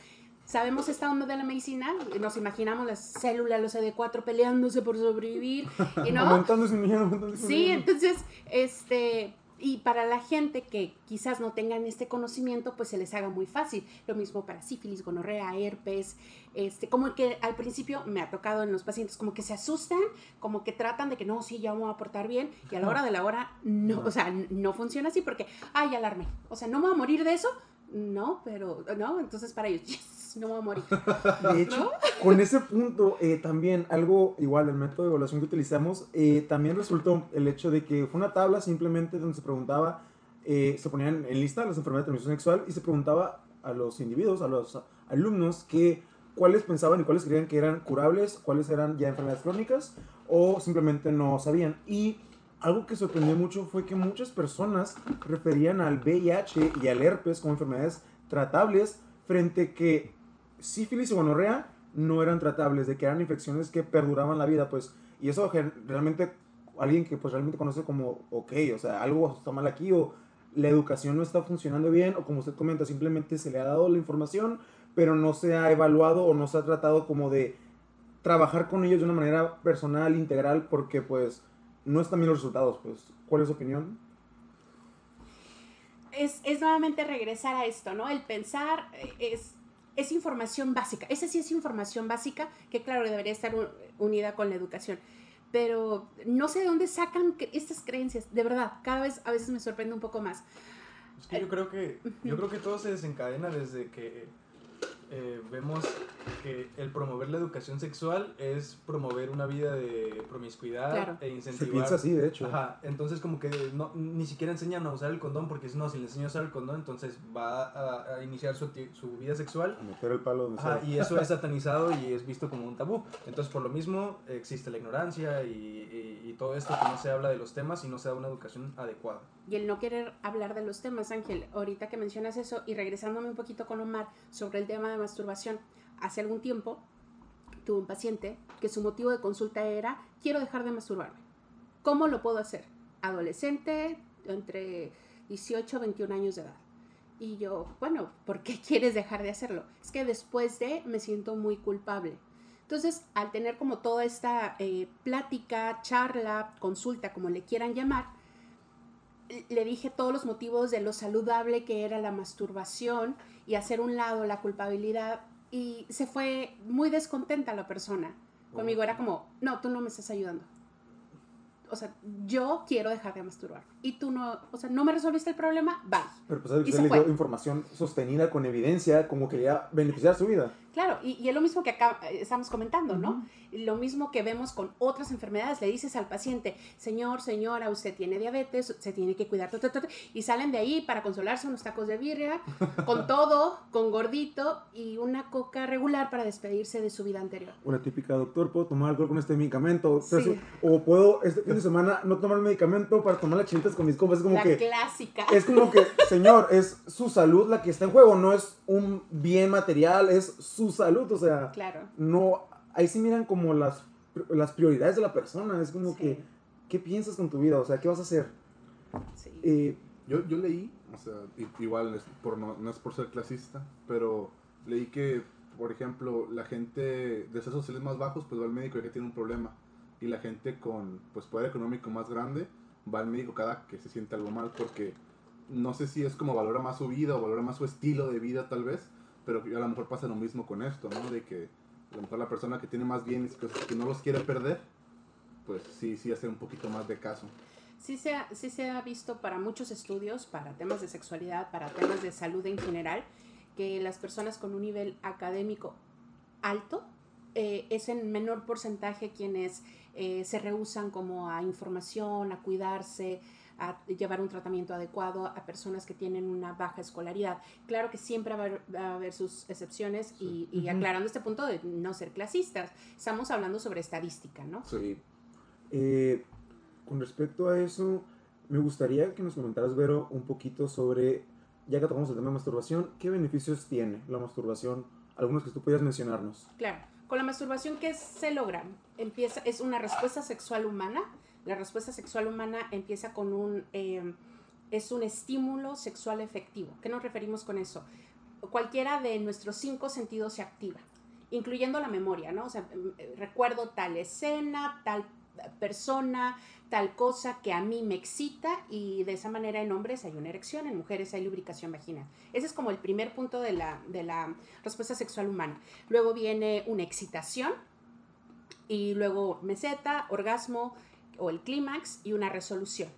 [SPEAKER 3] sabemos esta onda de la medicina, nos imaginamos las células, los CD4 peleándose por sobrevivir, y no,
[SPEAKER 2] aumentando su
[SPEAKER 3] Sí, entonces, este, y para la gente que quizás no tengan este conocimiento, pues se les haga muy fácil. Lo mismo para sífilis, gonorrea, herpes, este, como que al principio me ha tocado en los pacientes como que se asustan, como que tratan de que no, sí, ya me voy a portar bien, y a la hora de la hora, no, o sea, no funciona así porque, ay, ya alarmé. O sea, no me voy a morir de eso, no, pero, no, entonces para ellos, yes, no me voy a morir.
[SPEAKER 2] De hecho, con ese punto, eh, también algo igual, el método de evaluación que utilizamos, eh, también resultó el hecho de que fue una tabla simplemente donde se preguntaba, eh, se ponían en lista las enfermedades de transmisión sexual y se preguntaba a los individuos, a los alumnos, que cuáles pensaban y cuáles creían que eran curables, cuáles eran ya enfermedades crónicas o simplemente no sabían. Y algo que sorprendió mucho fue que muchas personas referían al VIH y al herpes como enfermedades tratables frente que sífilis y gonorrea no eran tratables, de que eran infecciones que perduraban la vida, pues, y eso realmente alguien que pues realmente conoce como, ok, o sea, algo está mal aquí o la educación no está funcionando bien o como usted comenta, simplemente se le ha dado la información, pero no se ha evaluado o no se ha tratado como de trabajar con ellos de una manera personal, integral, porque pues no están bien los resultados. Pues, ¿cuál es su opinión?
[SPEAKER 3] Es, es nuevamente regresar a esto, ¿no? El pensar eh, es, es información básica. Esa sí es información básica que, claro, debería estar un- unida con la educación. Pero no sé de dónde sacan estas creencias. De verdad, cada vez a veces me sorprende un poco más.
[SPEAKER 1] Es que yo creo que, yo creo que todo se desencadena desde que eh, vemos que el promover la educación sexual es promover una vida de promiscuidad
[SPEAKER 3] Claro.
[SPEAKER 1] e
[SPEAKER 2] Se
[SPEAKER 1] incentivar.
[SPEAKER 2] piensa así, de hecho.
[SPEAKER 1] Ajá, entonces como que no, ni siquiera enseñan a usar el condón porque si no, si le enseño a usar el condón, entonces va a, a iniciar su, su vida sexual
[SPEAKER 2] A meter el palo donde
[SPEAKER 1] Ajá,
[SPEAKER 2] sea.
[SPEAKER 1] y eso es satanizado y es visto como un tabú. Entonces, por lo mismo, existe la ignorancia y, y- y todo esto que no se habla de los temas y no se da una educación adecuada.
[SPEAKER 3] Y el no querer hablar de los temas, Ángel, ahorita que mencionas eso y regresándome un poquito con Omar sobre el tema de masturbación, hace algún tiempo tuve un paciente que su motivo de consulta era, quiero dejar de masturbarme. ¿Cómo lo puedo hacer? Adolescente, entre 18 y 21 años de edad. Y yo, bueno, ¿por qué quieres dejar de hacerlo? Es que después de me siento muy culpable. Entonces, al tener como toda esta eh, plática, charla, consulta, como le quieran llamar, le dije todos los motivos de lo saludable que era la masturbación y hacer un lado la culpabilidad y se fue muy descontenta la persona. Conmigo era como, no, tú no me estás ayudando. O sea, yo quiero dejar de masturbar y tú no, o sea, no me resolviste el problema, bye.
[SPEAKER 2] Pero pues ¿sabes?
[SPEAKER 3] y
[SPEAKER 2] usted
[SPEAKER 3] se
[SPEAKER 2] le
[SPEAKER 3] fue.
[SPEAKER 2] dio información sostenida con evidencia, como que ya beneficiar su vida.
[SPEAKER 3] Claro, y, y es lo mismo que acá eh, estamos comentando, ¿no? Lo mismo que vemos con otras enfermedades. Le dices al paciente, señor, señora, usted tiene diabetes, se tiene que cuidar, ta, ta, ta, ta", y salen de ahí para consolarse unos tacos de birria, con todo, con gordito y una coca regular para despedirse de su vida anterior.
[SPEAKER 2] Una típica, doctor, ¿puedo tomar alcohol con este medicamento?
[SPEAKER 3] Sí.
[SPEAKER 2] O puedo este semana no tomar el medicamento para tomar las chilitas con mis compas. Es como
[SPEAKER 3] La
[SPEAKER 2] que,
[SPEAKER 3] clásica.
[SPEAKER 2] es como que, señor, es su salud la que está en juego, no es un bien material, es su salud. O sea,
[SPEAKER 3] Claro.
[SPEAKER 2] no, ahí sí miran como las, las prioridades de la persona. Es como
[SPEAKER 3] Sí.
[SPEAKER 2] que, ¿qué piensas con tu vida? O sea, ¿qué vas a hacer?
[SPEAKER 3] Sí.
[SPEAKER 2] Eh,
[SPEAKER 4] Yo, yo leí, o sea, igual es por no, no es por ser clasista, pero leí que, por ejemplo, la gente de esos sociales más bajos, pues va al médico ya que tiene un problema. Y la gente con pues poder económico más grande va al médico cada que se siente algo mal, porque no sé si es como valora más su vida o valora más su estilo de vida tal vez, pero a lo mejor pasa lo mismo con esto, ¿no? De que a lo mejor la persona que tiene más bienes, que, no los quiere perder, pues sí, sí hace un poquito más de caso.
[SPEAKER 3] Sí se, ha, sí se ha visto para muchos estudios, para temas de sexualidad, para temas de salud en general, que las personas con un nivel académico alto eh, es en menor porcentaje quienes eh, se rehusan como a información, a cuidarse, a llevar un tratamiento adecuado a personas que tienen una baja escolaridad. Claro que siempre va a haber, va a haber sus excepciones y, aclarando este punto de no ser clasistas, estamos hablando sobre estadística, ¿no?
[SPEAKER 2] Sí. Eh, con respecto a eso, me gustaría que nos comentaras, Vero, un poquito sobre, ya que tocamos el tema de masturbación, ¿qué beneficios tiene la masturbación? Algunos que tú pudieras mencionarnos.
[SPEAKER 3] Claro, con la masturbación, ¿qué se logra? Empieza, es una respuesta sexual humana. La respuesta sexual humana empieza con un, eh, es un estímulo sexual efectivo. ¿Qué nos referimos con eso? Cualquiera de nuestros cinco sentidos se activa, incluyendo la memoria, ¿no? O sea, eh, recuerdo tal escena, tal persona, tal cosa que a mí me excita y de esa manera en hombres hay una erección, en mujeres hay lubricación vaginal. Ese es como el primer punto de la, de la respuesta sexual humana. Luego viene una excitación y luego meseta, orgasmo o el clímax y una resolución.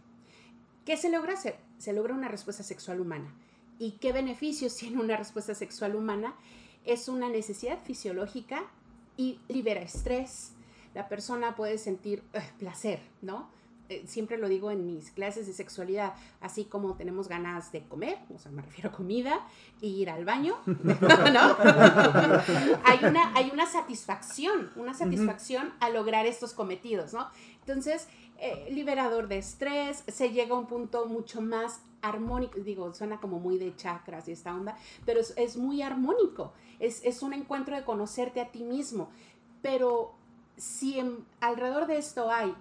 [SPEAKER 3] ¿Qué se logra hacer? Se logra una respuesta sexual humana. ¿Y qué beneficios tiene una respuesta sexual humana? Es una necesidad fisiológica y libera estrés. La persona puede sentir eh, placer, ¿no? Eh, siempre lo digo en mis clases de sexualidad, así como tenemos ganas de comer, o sea, me refiero a comida, e ir al baño, ¿no? hay, una, hay una satisfacción, una satisfacción a lograr estos cometidos, ¿no? Entonces, eh, liberador de estrés, se llega a un punto mucho más armónico, digo, suena como muy de chakras y esta onda, pero es, es muy armónico, es, es un encuentro de conocerte a ti mismo, pero si alrededor de esto hay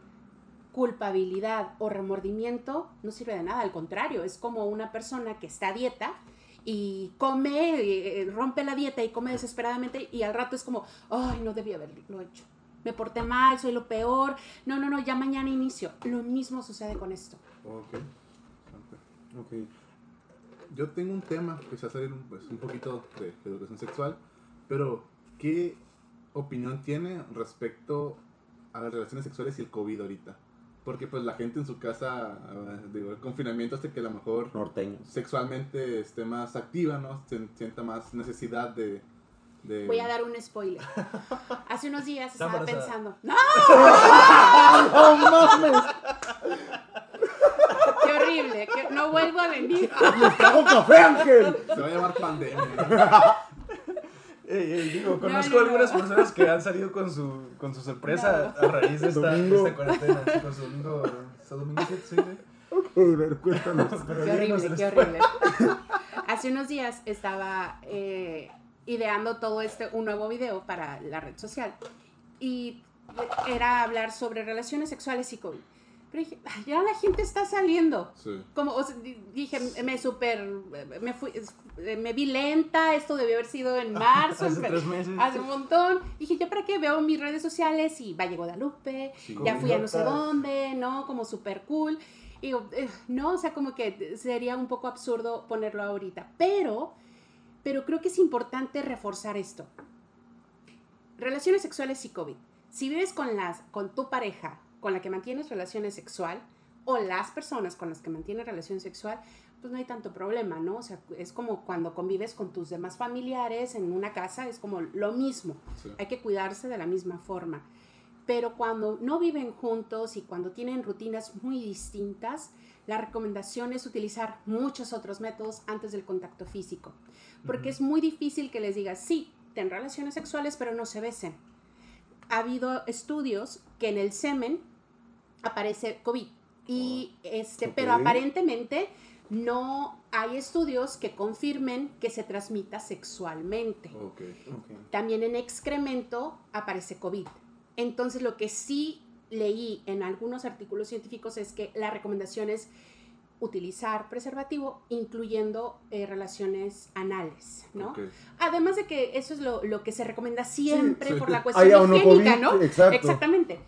[SPEAKER 3] culpabilidad o remordimiento no sirve de nada, al contrario, es como una persona que está a dieta y come, eh, rompe la dieta y come desesperadamente y al rato es como, ay, no debía haberlo hecho. Me porté mal, soy lo peor. No, no, no, ya mañana inicio. Lo mismo sucede con esto.
[SPEAKER 4] Ok.
[SPEAKER 2] Ok.
[SPEAKER 4] Yo tengo un tema que se va un, pues, un poquito de, de educación sexual, pero ¿qué opinión tiene respecto a las relaciones sexuales y el COVID ahorita? Porque pues la gente en su casa, ah, digo, el confinamiento hace que a lo mejor
[SPEAKER 2] Norteño.
[SPEAKER 4] sexualmente esté más activa, ¿no? Se sienta más necesidad de... de-
[SPEAKER 3] Voy a dar un spoiler. Hace unos días estaba
[SPEAKER 1] embarazada.
[SPEAKER 3] pensando, ¡no!
[SPEAKER 2] ¡No mames!
[SPEAKER 3] ¡Qué horrible! que no vuelvo a venir.
[SPEAKER 2] ¡Les trajo café, Ángel!
[SPEAKER 4] Se va a llamar pandemia.
[SPEAKER 1] Ey, ey, digo, conozco
[SPEAKER 3] no, no.
[SPEAKER 1] algunas personas que han salido con su, con su sorpresa a raíz de esta, de esta cuarentena. Con su domingo, su domingo 7, sí, güey.
[SPEAKER 2] Ok, a ver, cuéntanos.
[SPEAKER 1] Pero
[SPEAKER 3] Qué horrible, qué horrible. Hace unos días estaba eh, ideando todo este, un nuevo video para la red social. Y era hablar sobre relaciones sexuales y COVID. Pero dije, "Ay, ya la gente está saliendo.
[SPEAKER 4] Sí.
[SPEAKER 3] Como, o sea, di- dije, me super, me fui, eh, me vi lenta, esto debió haber sido en marzo,
[SPEAKER 1] Hace
[SPEAKER 3] en
[SPEAKER 1] tres meses.
[SPEAKER 3] hace un montón. Dije, ¿ya para qué veo mis redes sociales? Y Valle Guadalupe,
[SPEAKER 4] Sí.
[SPEAKER 3] ya fui a no sé dónde, ¿no? Como súper cool. Y digo, eh, no, o sea, como que sería un poco absurdo ponerlo ahorita. Pero, pero creo que es importante reforzar esto. Relaciones sexuales y COVID. Si vives con, las, con tu pareja, con la que mantienes relaciones sexual, o las personas con las que mantienes relación sexual, pues no hay tanto problema, ¿no? O sea, es como cuando convives con tus demás familiares en una casa, es como lo mismo.
[SPEAKER 4] Sí.
[SPEAKER 3] Hay que cuidarse de la misma forma. Pero cuando no viven juntos y cuando tienen rutinas muy distintas, la recomendación es utilizar muchos otros métodos antes del contacto físico. Porque es muy difícil que les digas, sí, ten relaciones sexuales, pero no se besen. Ha habido estudios que en el semen aparece COVID. Y este, pero aparentemente no hay estudios que confirmen que se transmita sexualmente. También en excremento aparece COVID. Entonces lo que sí leí en algunos artículos científicos es que la recomendación es utilizar preservativo incluyendo eh, relaciones anales, ¿no? Además de que eso es lo, lo que se recomienda siempre
[SPEAKER 4] sí.
[SPEAKER 3] por la cuestión higiénica, ¿no?
[SPEAKER 2] exacto.
[SPEAKER 3] Exactamente.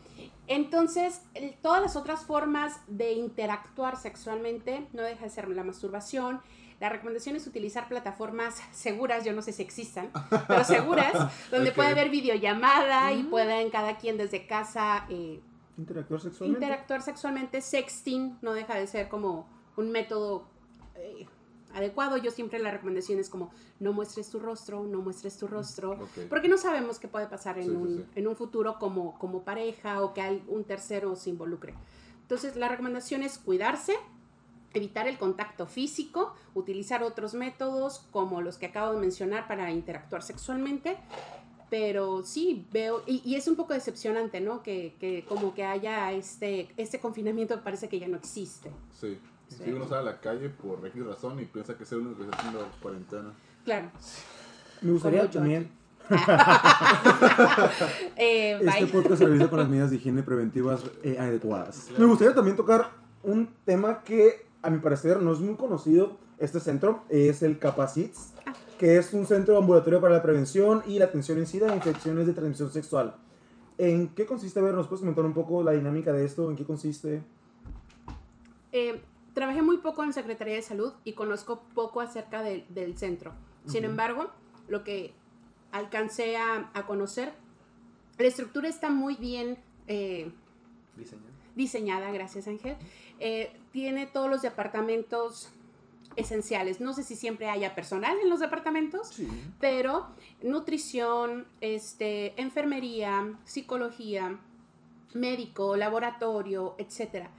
[SPEAKER 3] Entonces, el- todas las otras formas de interactuar sexualmente no deja de ser la masturbación. La recomendación es utilizar plataformas seguras, yo no sé si existan, pero seguras, donde puede haber videollamada y pueden cada quien desde casa eh,
[SPEAKER 2] Interactuar sexualmente.
[SPEAKER 3] interactuar sexualmente. Sexting no deja de ser como un método eh, adecuado. Yo siempre la recomendación es como no muestres tu rostro, no muestres tu rostro,
[SPEAKER 4] Ok.
[SPEAKER 3] porque no sabemos qué puede pasar en,
[SPEAKER 4] Sí, sí,
[SPEAKER 3] un,
[SPEAKER 4] sí.
[SPEAKER 3] en un futuro como, como pareja o que un tercero se involucre. Entonces la recomendación es cuidarse, evitar el contacto físico, utilizar otros métodos como los que acabo de mencionar para interactuar sexualmente. Pero sí, veo, y, y es un poco decepcionante, ¿no? Que, que como que haya este, este confinamiento parece que ya no existe.
[SPEAKER 4] Sí.
[SPEAKER 3] Sí.
[SPEAKER 4] Si uno sale a la calle por X razón y piensa que es el único que está haciendo cuarentena.
[SPEAKER 3] Claro.
[SPEAKER 2] Me gustaría también.
[SPEAKER 3] Eh,
[SPEAKER 2] Este
[SPEAKER 3] bye.
[SPEAKER 2] podcast se realiza con las medidas de higiene preventivas eh, adecuadas. Me gustaría también tocar un tema que, a mi parecer, no es muy conocido. Este centro es el Capacits, que es un centro ambulatorio para la prevención y la atención en SIDA e infecciones de transmisión sexual. ¿En qué consiste? A ver, ¿nos puedes comentar un poco la dinámica de esto? ¿En qué consiste?
[SPEAKER 3] Eh, trabajé muy poco en Secretaría de Salud y conozco poco acerca de- del centro. Sin embargo, lo que alcancé a, a conocer, la estructura está muy bien eh, diseñada, gracias Ángel. Eh, tiene todos los departamentos esenciales. No sé si siempre haya personal en los departamentos,
[SPEAKER 2] Sí.
[SPEAKER 3] pero nutrición, este, enfermería, psicología, médico, laboratorio, etcétera.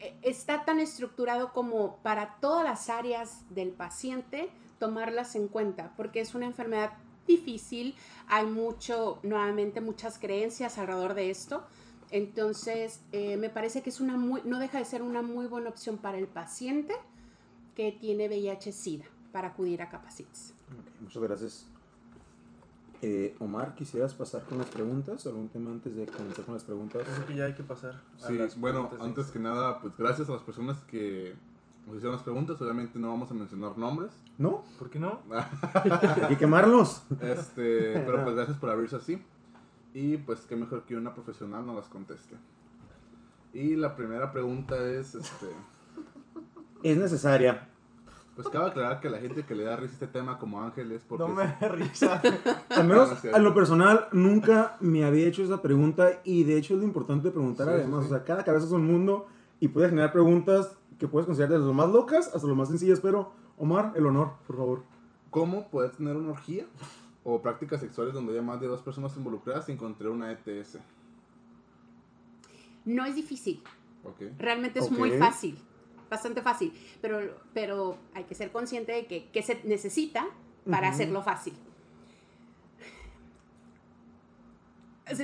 [SPEAKER 3] Eh, Está tan estructurado como para todas las áreas del paciente tomarlas en cuenta, porque es una enfermedad difícil, hay mucho, nuevamente, muchas creencias alrededor de esto. Entonces, eh, me parece que es una muy, no deja de ser una muy buena opción para el paciente que tiene VIH-Sida para acudir a Capacits.
[SPEAKER 2] Muchas gracias. Eh, Omar, ¿quisieras pasar con las preguntas? ¿Algún tema antes de comenzar con las preguntas?
[SPEAKER 1] Creo que ya hay que pasar. a
[SPEAKER 4] Sí,
[SPEAKER 1] las
[SPEAKER 4] bueno, antes que nada, pues gracias a las personas que nos hicieron las preguntas. Obviamente no vamos a mencionar nombres.
[SPEAKER 2] ¿No?
[SPEAKER 1] ¿Por qué no?
[SPEAKER 2] Hay que quemarlos.
[SPEAKER 4] Este, pero pues gracias por abrirse así. Y pues qué mejor que una profesional nos las conteste. Y la primera pregunta es, este,
[SPEAKER 2] Es necesaria.
[SPEAKER 4] Pues cabe aclarar que la gente que le da risa a este tema como Ángel es porque
[SPEAKER 1] No me da risa.
[SPEAKER 2] Al menos a lo personal nunca me había hecho esa pregunta y de hecho es lo importante de preguntar
[SPEAKER 4] Sí,
[SPEAKER 2] además.
[SPEAKER 4] sí.
[SPEAKER 2] O sea, cada cabeza es un mundo y puede generar preguntas que puedes considerar desde lo más locas hasta lo más sencillas, pero Omar, el honor, por favor.
[SPEAKER 4] ¿Cómo poder tener una orgía o prácticas sexuales donde haya más de dos personas involucradas sin contraer una ETS?
[SPEAKER 3] No es difícil, realmente es muy fácil, bastante fácil, pero, pero hay que ser consciente de que, que se necesita para
[SPEAKER 2] Ujú.
[SPEAKER 3] hacerlo fácil.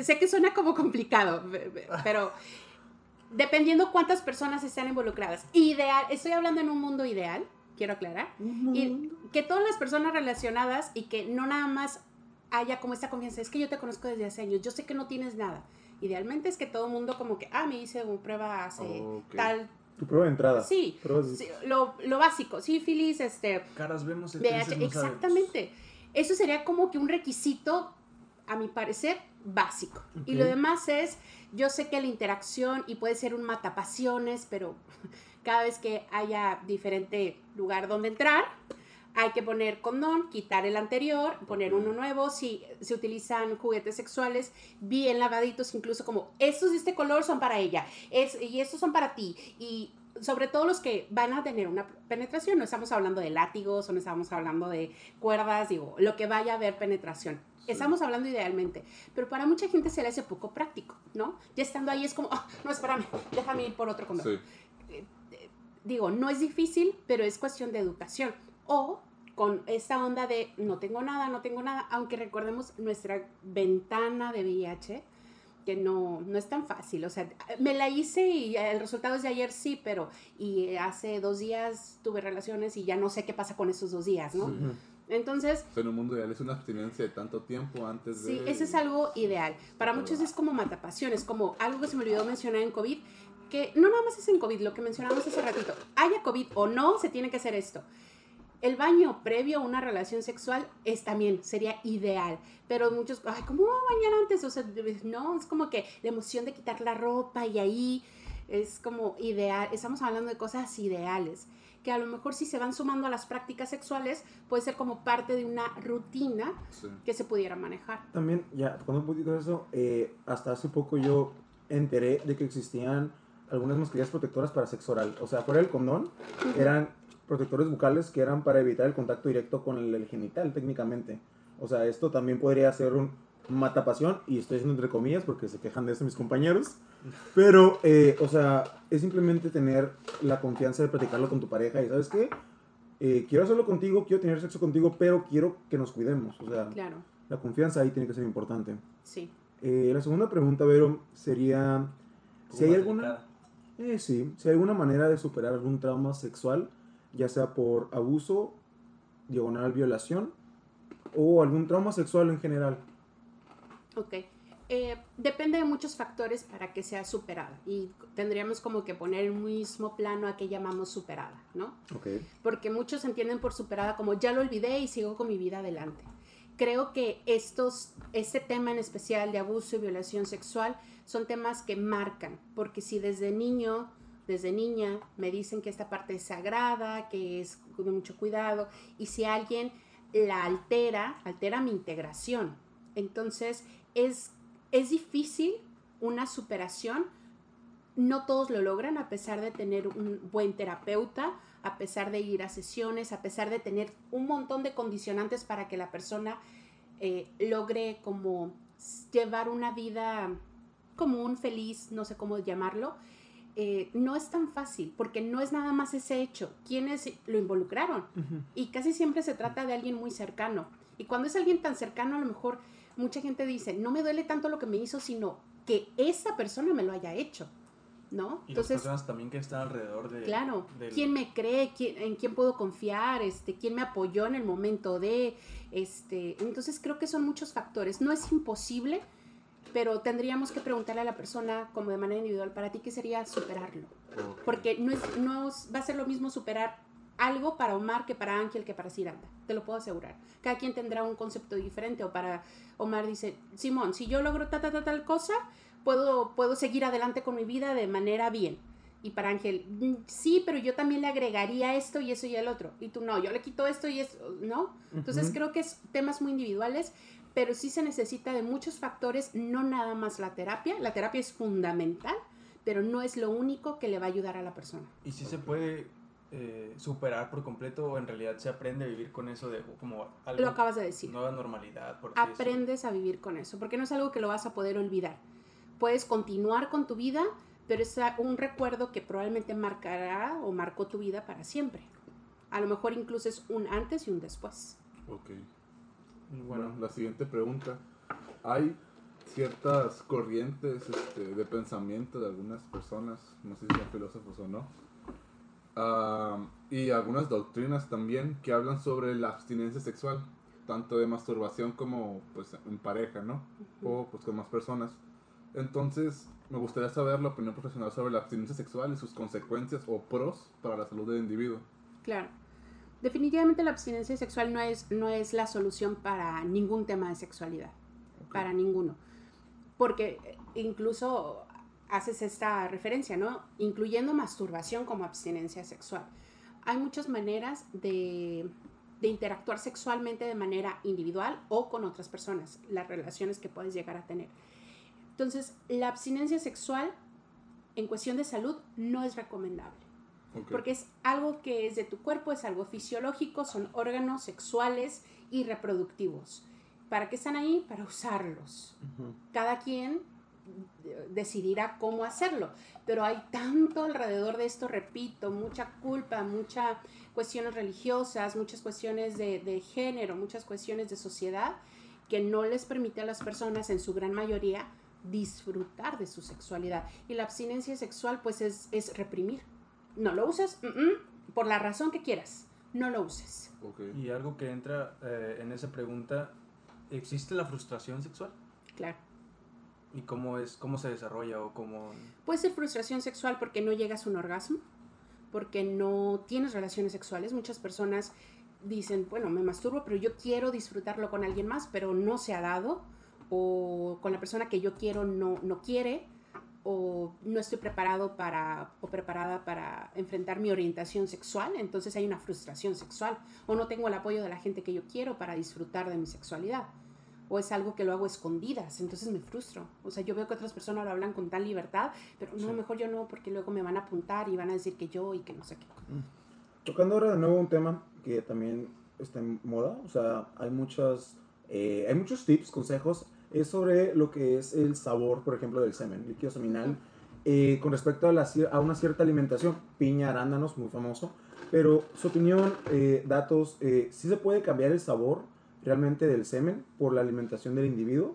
[SPEAKER 3] Sé que suena como complicado, pe- pe- pero dependiendo cuántas personas están involucradas. Ideal, estoy hablando en un mundo ideal, quiero aclarar, y que todas las personas relacionadas y que no nada más haya como esta confianza, es que yo te conozco desde hace años, yo sé que no tienes nada. Idealmente es que todo el mundo como que, ah, me hice una prueba hace
[SPEAKER 4] Ok.
[SPEAKER 3] tal,
[SPEAKER 2] Tu prueba de entrada.
[SPEAKER 3] sí,
[SPEAKER 2] Pruebas de-
[SPEAKER 3] sí, lo, lo básico, sífilis, este,
[SPEAKER 1] Caras vemos, sabemos.
[SPEAKER 3] exactamente. Eso sería como que un requisito, a mi parecer, básico. Y lo demás es, yo sé que la interacción y puede ser un matapasiones, pero cada vez que haya diferente lugar donde entrar, hay que poner condón, quitar el anterior, poner uno nuevo. Si se utilizan juguetes sexuales bien lavaditos, incluso como estos de este color son para ella es, y estos son para ti. Y sobre todo los que van a tener una penetración, no estamos hablando de látigos o no estamos hablando de cuerdas, digo, lo que vaya a haber penetración.
[SPEAKER 4] Sí.
[SPEAKER 3] Estamos hablando idealmente, pero para mucha gente se le hace poco práctico, ¿no? Ya estando ahí es como, "Ah, no, espérame, déjame ir por otro condón
[SPEAKER 4] Sí.
[SPEAKER 3] digo, no es difícil, pero es cuestión de educación. O con esta onda de no tengo nada, no tengo nada, aunque recordemos nuestra ventana de VIH, que no, no es tan fácil. O sea, me la hice y el resultado es de ayer sí, pero y hace dos días tuve relaciones y ya no sé qué pasa con esos dos días, ¿no? Entonces,
[SPEAKER 4] O sea, en un mundo ideal es una abstinencia de tanto tiempo antes de...
[SPEAKER 3] Sí, ese es algo ideal. Para
[SPEAKER 4] Pero
[SPEAKER 3] muchos
[SPEAKER 4] va.
[SPEAKER 3] es como matapasión, es como algo que se me olvidó mencionar en COVID, que no nada más es en COVID, lo que mencionamos hace ratito. Haya COVID o no, se tiene que hacer esto. El baño previo a una relación sexual es también, sería ideal. Pero muchos, ay, ¿cómo voy a bañar antes? O sea, no, es como que la emoción de quitar la ropa y ahí es como ideal. Estamos hablando de cosas ideales que a lo mejor si se van sumando a las prácticas sexuales puede ser como parte de una rutina
[SPEAKER 4] Sí.
[SPEAKER 3] que se pudiera manejar.
[SPEAKER 2] También, ya, tocando un poquito de eso, eh, hasta hace poco yo enteré de que existían algunas mascarillas protectoras para sexo oral. O sea, fuera del condón, eran protectores bucales que eran para evitar el contacto directo con el, el genital, técnicamente. O sea, esto también podría ser un matapasión, y estoy diciendo entre comillas porque se quejan de eso mis compañeros. Pero, eh, o sea, es simplemente tener la confianza de practicarlo con tu pareja y, ¿sabes qué? Eh, quiero hacerlo contigo, quiero tener sexo contigo, pero quiero que nos cuidemos. O sea,
[SPEAKER 3] Claro,
[SPEAKER 2] la confianza ahí tiene que ser importante.
[SPEAKER 3] sí.
[SPEAKER 2] Eh, la segunda pregunta, Vero, sería si hay alguna, eh, sí, si hay alguna manera de superar algún trauma sexual, ya sea por abuso, diagonal violación o algún trauma sexual en general.
[SPEAKER 3] Ok. Eh, depende de muchos factores para que sea superada y tendríamos como que poner en un mismo plano a que llamamos superada, ¿no?
[SPEAKER 2] Ok.
[SPEAKER 3] Porque muchos entienden por superada como ya lo olvidé y sigo con mi vida adelante. Creo que estos, este tema en especial de abuso y violación sexual son temas que marcan, porque si desde niño, desde niña, me dicen que esta parte es sagrada, que es de mucho cuidado, y si alguien la altera, altera mi integración. Entonces, es, es difícil una superación. No todos lo logran a pesar de tener un buen terapeuta, a pesar de ir a sesiones, a pesar de tener un montón de condicionantes para que la persona eh, logre como llevar una vida común, feliz, no sé cómo llamarlo. Eh, no es tan fácil porque no es nada más ese hecho. ¿Quiénes lo involucraron? Y casi siempre se trata de alguien muy cercano. Y cuando es alguien tan cercano, a lo mejor mucha gente dice, no me duele tanto lo que me hizo, sino que esa persona me lo haya hecho. ¿no?
[SPEAKER 1] Y las personas también que están alrededor de...
[SPEAKER 3] Claro,
[SPEAKER 1] del-
[SPEAKER 3] ¿quién me cree? ¿Quién- ¿En quién puedo confiar? Este, ¿Quién me apoyó en el momento de...? Este, entonces creo que son muchos factores. No es imposible, pero tendríamos que preguntarle a la persona como de manera individual, para ti, ¿qué sería superarlo? Porque no, es, no va a ser lo mismo superar algo para Omar que para Ángel que para Ciranda. Te lo puedo asegurar. Cada quien tendrá un concepto diferente. O para Omar dice, Simón, si yo logro ta, ta, ta, tal cosa, puedo, puedo seguir adelante con mi vida de manera bien. Y para Ángel, "Mm, sí, pero yo también le agregaría esto y eso y el otro. Y tú no, yo le quito esto y eso, ¿no? Entonces creo que es temas muy individuales, pero sí se necesita de muchos factores, no nada más la terapia. La terapia es fundamental, pero no es lo único que le va a ayudar a la persona.
[SPEAKER 1] Y si se puede eh, superar por completo o en realidad se aprende a vivir con eso de como algo,
[SPEAKER 3] Lo acabas de decir.
[SPEAKER 1] nueva normalidad. Por.
[SPEAKER 3] Aprendes a vivir con eso, porque no es algo que lo vas a poder olvidar. Puedes continuar con tu vida, pero es a- un recuerdo que probablemente marcará o marcó tu vida para siempre. A lo mejor incluso es un antes y un después.
[SPEAKER 4] Ok.
[SPEAKER 1] Bueno,
[SPEAKER 4] la siguiente pregunta. Hay ciertas corrientes este, de pensamiento de algunas personas, no sé si son filósofos o no, y algunas doctrinas también que hablan sobre la abstinencia sexual, tanto de masturbación como pues en pareja, ¿no? O pues con más personas. Entonces, me gustaría saber la opinión profesional sobre la abstinencia sexual y sus consecuencias o pros para la salud del individuo.
[SPEAKER 3] Claro. Definitivamente la abstinencia sexual no es, no es la solución para ningún tema de sexualidad, para ninguno. Porque eh, incluso haces esta referencia, ¿no? Incluyendo masturbación como abstinencia sexual. Hay muchas maneras de, de interactuar sexualmente de manera individual o con otras personas, las relaciones que puedes llegar a tener. Entonces, la abstinencia sexual en cuestión de salud no es recomendable Porque es algo que es de tu cuerpo, es algo fisiológico, son órganos sexuales y reproductivos. ¿Para qué están ahí? Para usarlos. Cada quien eh, decidirá cómo hacerlo, pero hay tanto alrededor de esto, repito, mucha culpa, muchas cuestiones religiosas, muchas cuestiones de, de género, muchas cuestiones de sociedad que no les permite a las personas, en su gran mayoría, disfrutar de su sexualidad. Y la abstinencia sexual, pues, es, es reprimir. No lo uses, mm, mm, por la razón que quieras, no lo uses.
[SPEAKER 4] Ok.
[SPEAKER 1] y algo que entra eh, en esa pregunta, ¿existe la frustración sexual?
[SPEAKER 3] Claro.
[SPEAKER 1] ¿Y cómo, es, cómo se desarrolla o cómo...
[SPEAKER 3] Puede ser frustración sexual porque no llegas a un orgasmo, porque no tienes relaciones sexuales. Muchas personas dicen, bueno, me masturbo, pero yo quiero disfrutarlo con alguien más, pero no se ha dado, o con la persona que yo quiero no, no quiere, o no estoy preparado para o preparada para enfrentar mi orientación sexual, entonces hay una frustración sexual, o no tengo el apoyo de la gente que yo quiero para disfrutar de mi sexualidad, o es algo que lo hago a escondidas, entonces me frustro. O sea, yo veo que otras personas lo hablan con tal libertad, pero no,
[SPEAKER 1] Sí.
[SPEAKER 3] mejor yo no, porque luego me van a apuntar y van a decir que yo y que no sé qué.
[SPEAKER 2] Tocando ahora de nuevo un tema que también está en moda, o sea, hay muchas, eh, hay muchos tips, consejos, es sobre lo que es el sabor, por ejemplo, del semen, líquido seminal, eh, con respecto a, la a una cierta alimentación, piña, arándanos, muy famoso, pero su opinión, eh, datos, eh, ¿sí se puede cambiar el sabor realmente del semen por la alimentación del individuo?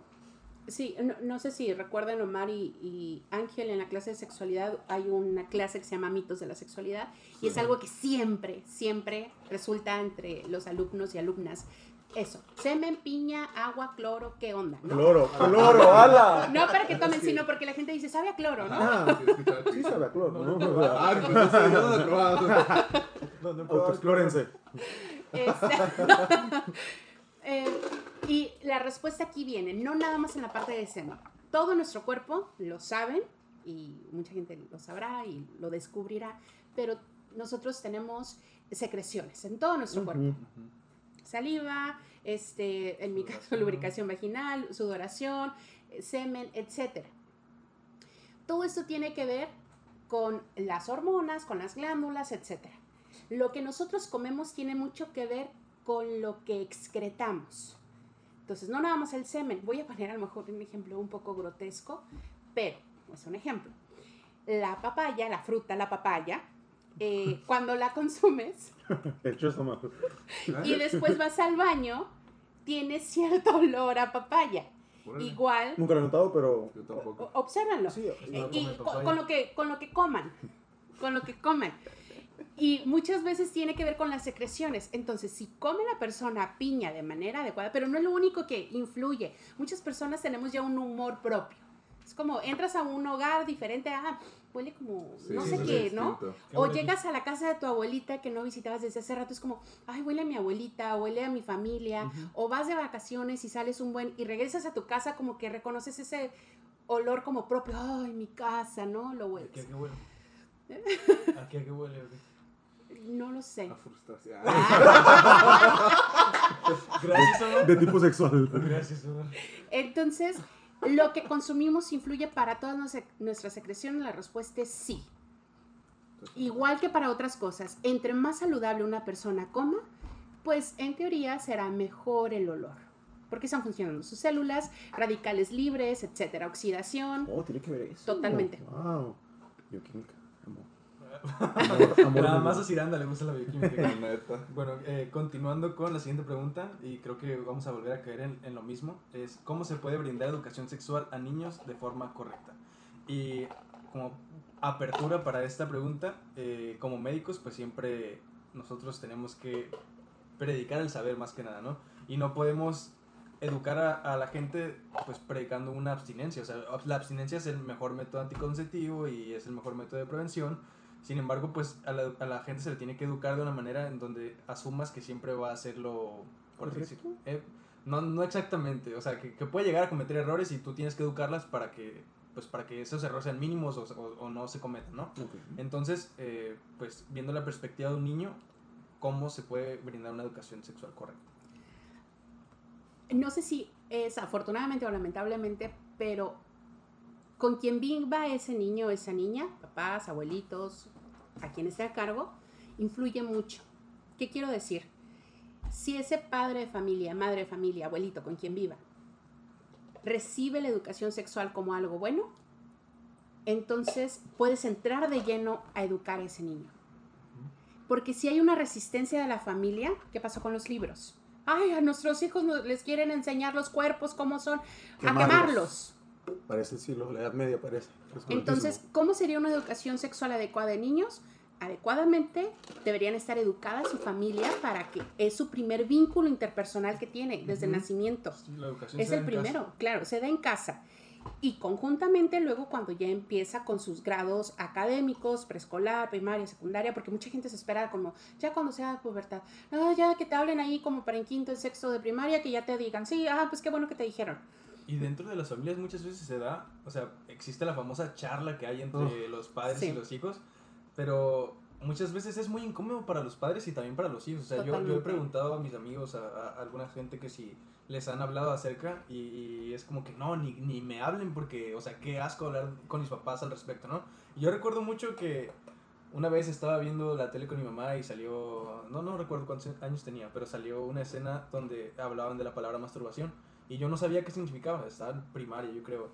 [SPEAKER 3] Sí, no, no sé si recuerdan Omar y, y Ángel en la clase de sexualidad hay una clase que se llama mitos de la sexualidad y es algo que siempre, siempre resulta entre los alumnos y alumnas. Eso, semen, piña, agua, cloro, ¿qué onda? ¿no?
[SPEAKER 2] Cloro, cloro, ala.
[SPEAKER 3] No para que tomen, sino porque la gente dice, sabe a cloro, ¿no?
[SPEAKER 2] Ah,
[SPEAKER 4] Sí,
[SPEAKER 2] sabe a cloro, ¿no?
[SPEAKER 4] Ah, pues no sé, no lo he probado.
[SPEAKER 2] No, no, Autoexplórense.
[SPEAKER 3] Este, eh, y la respuesta aquí viene, no nada más en la parte de semen. Todo nuestro cuerpo lo saben y mucha gente lo sabrá y lo descubrirá, pero nosotros tenemos secreciones en todo nuestro cuerpo. Saliva, este, en mi caso
[SPEAKER 1] Sudoración.
[SPEAKER 3] lubricación vaginal, sudoración, eh, semen, etc. Todo esto tiene que ver con las hormonas, con las glándulas, etc. Lo que nosotros comemos tiene mucho que ver con lo que excretamos. Entonces, no nada más el semen. Voy a poner a lo mejor un ejemplo un poco grotesco, pero es un ejemplo. La papaya, la fruta, la papaya, eh, cuando la consumes. y después vas al baño, tiene cierto olor a papaya. Igual,
[SPEAKER 2] Nunca lo he notado, pero...
[SPEAKER 4] Yo tampoco.
[SPEAKER 3] obsérvanlo.
[SPEAKER 2] Sí,
[SPEAKER 3] Y-
[SPEAKER 1] No
[SPEAKER 3] y con, con lo que, con lo que coman, con lo que coman. Y muchas veces tiene que ver con las secreciones. Entonces, si come la persona piña de manera adecuada, pero no es lo único que influye. Muchas personas tenemos ya un humor propio. Es como entras a un hogar diferente, ah, huele como
[SPEAKER 4] Sí,
[SPEAKER 3] no sé qué,
[SPEAKER 4] distinto.
[SPEAKER 3] ¿no?
[SPEAKER 1] Qué
[SPEAKER 3] O llegas a la casa de tu abuelita que no visitabas desde hace rato, es como, ay, huele a mi abuelita, huele a mi familia, o vas de vacaciones y sales un buen, y regresas a tu casa como que reconoces ese olor como propio, ay, mi casa, ¿no? Lo
[SPEAKER 1] ¿A qué, a
[SPEAKER 3] hueles.
[SPEAKER 1] qué huele? ¿A qué, a qué huele?
[SPEAKER 3] No lo sé.
[SPEAKER 4] La frustración.
[SPEAKER 1] Gracias, Omar.
[SPEAKER 2] De tipo sexual.
[SPEAKER 1] Gracias.
[SPEAKER 3] Entonces, lo que consumimos influye para todas nuestra- nuestras secreciones, la respuesta es sí. Igual que para otras cosas, entre más saludable una persona coma, pues en teoría será mejor el olor. Porque están funcionando sus células, radicales libres, etcétera, oxidación.
[SPEAKER 2] Oh, tiene que ver eso.
[SPEAKER 3] Totalmente.
[SPEAKER 2] Wow. Bioquímica. Amor. Amor, amor,
[SPEAKER 1] Nada más a Ciranda le gusta la bioquímica. Bueno, eh, continuando con la siguiente pregunta, y creo que vamos a volver a caer en, en lo mismo, es cómo se puede brindar educación sexual a niños de forma correcta. Y como apertura para esta pregunta, eh, como médicos, pues siempre nosotros tenemos que predicar el saber más que nada, ¿no? Y no podemos educar a, a la gente pues predicando una abstinencia, o sea, la abstinencia es el mejor método anticonceptivo y es el mejor método de prevención, sin embargo, pues a la, a la gente se le tiene que educar de una manera en donde asumas que siempre va a hacerlo por
[SPEAKER 2] ¿Correcto?
[SPEAKER 1] decir. eh, no, no exactamente, o sea, que, que puede llegar a cometer errores y tú tienes que educarlas para que, pues, para que esos errores sean mínimos o, o- o no se cometan, ¿no? Entonces, eh, pues viendo la perspectiva de un niño, ¿cómo se puede brindar una educación sexual correcta?
[SPEAKER 3] No sé si es afortunadamente o lamentablemente, pero con quien viva ese niño o esa niña, papás, abuelitos, a quien esté a cargo, influye mucho. ¿Qué quiero decir? Si ese padre de familia, madre de familia, abuelito, con quien viva, recibe la educación sexual como algo bueno, entonces puedes entrar de lleno a educar a ese niño. Porque si hay una resistencia de la familia, ¿qué pasó con los libros? Ay, a nuestros hijos les quieren enseñar los cuerpos, cómo son, a
[SPEAKER 2] Quemarlos. Parece el siglo, la edad media parece. Es
[SPEAKER 3] Entonces. ¿cómo sería una educación sexual adecuada de niños? Adecuadamente deberían estar educadas su familia para que es su primer vínculo interpersonal que tiene desde el
[SPEAKER 1] Ujú.
[SPEAKER 3] nacimiento.
[SPEAKER 1] La educación
[SPEAKER 3] Es
[SPEAKER 1] se da
[SPEAKER 3] el
[SPEAKER 1] en casa.
[SPEAKER 3] primero, claro, se da en casa. Y conjuntamente luego cuando ya empieza con sus grados académicos, preescolar, primaria, secundaria, porque mucha gente se espera como ya cuando sea pubertad, no, ya que te hablen ahí como para en quinto, en sexto de primaria, que ya te digan, sí, ah, pues qué bueno que te dijeron.
[SPEAKER 1] Y dentro de las familias muchas veces se da, o sea, existe la famosa charla que hay entre los padres
[SPEAKER 3] Sí.
[SPEAKER 1] y los hijos, pero muchas veces es muy incómodo para los padres y también para los hijos. O sea, yo, yo he preguntado a mis amigos, a, a alguna gente que si les han hablado acerca y, y es como que no, ni, ni me hablen porque, o sea, qué asco hablar con mis papás al respecto, ¿no? Y yo recuerdo mucho que una vez estaba viendo la tele con mi mamá y salió, no, no recuerdo cuántos años tenía, pero salió una escena donde hablaban de la palabra masturbación y yo no sabía qué significaba, estaba en primaria yo creo.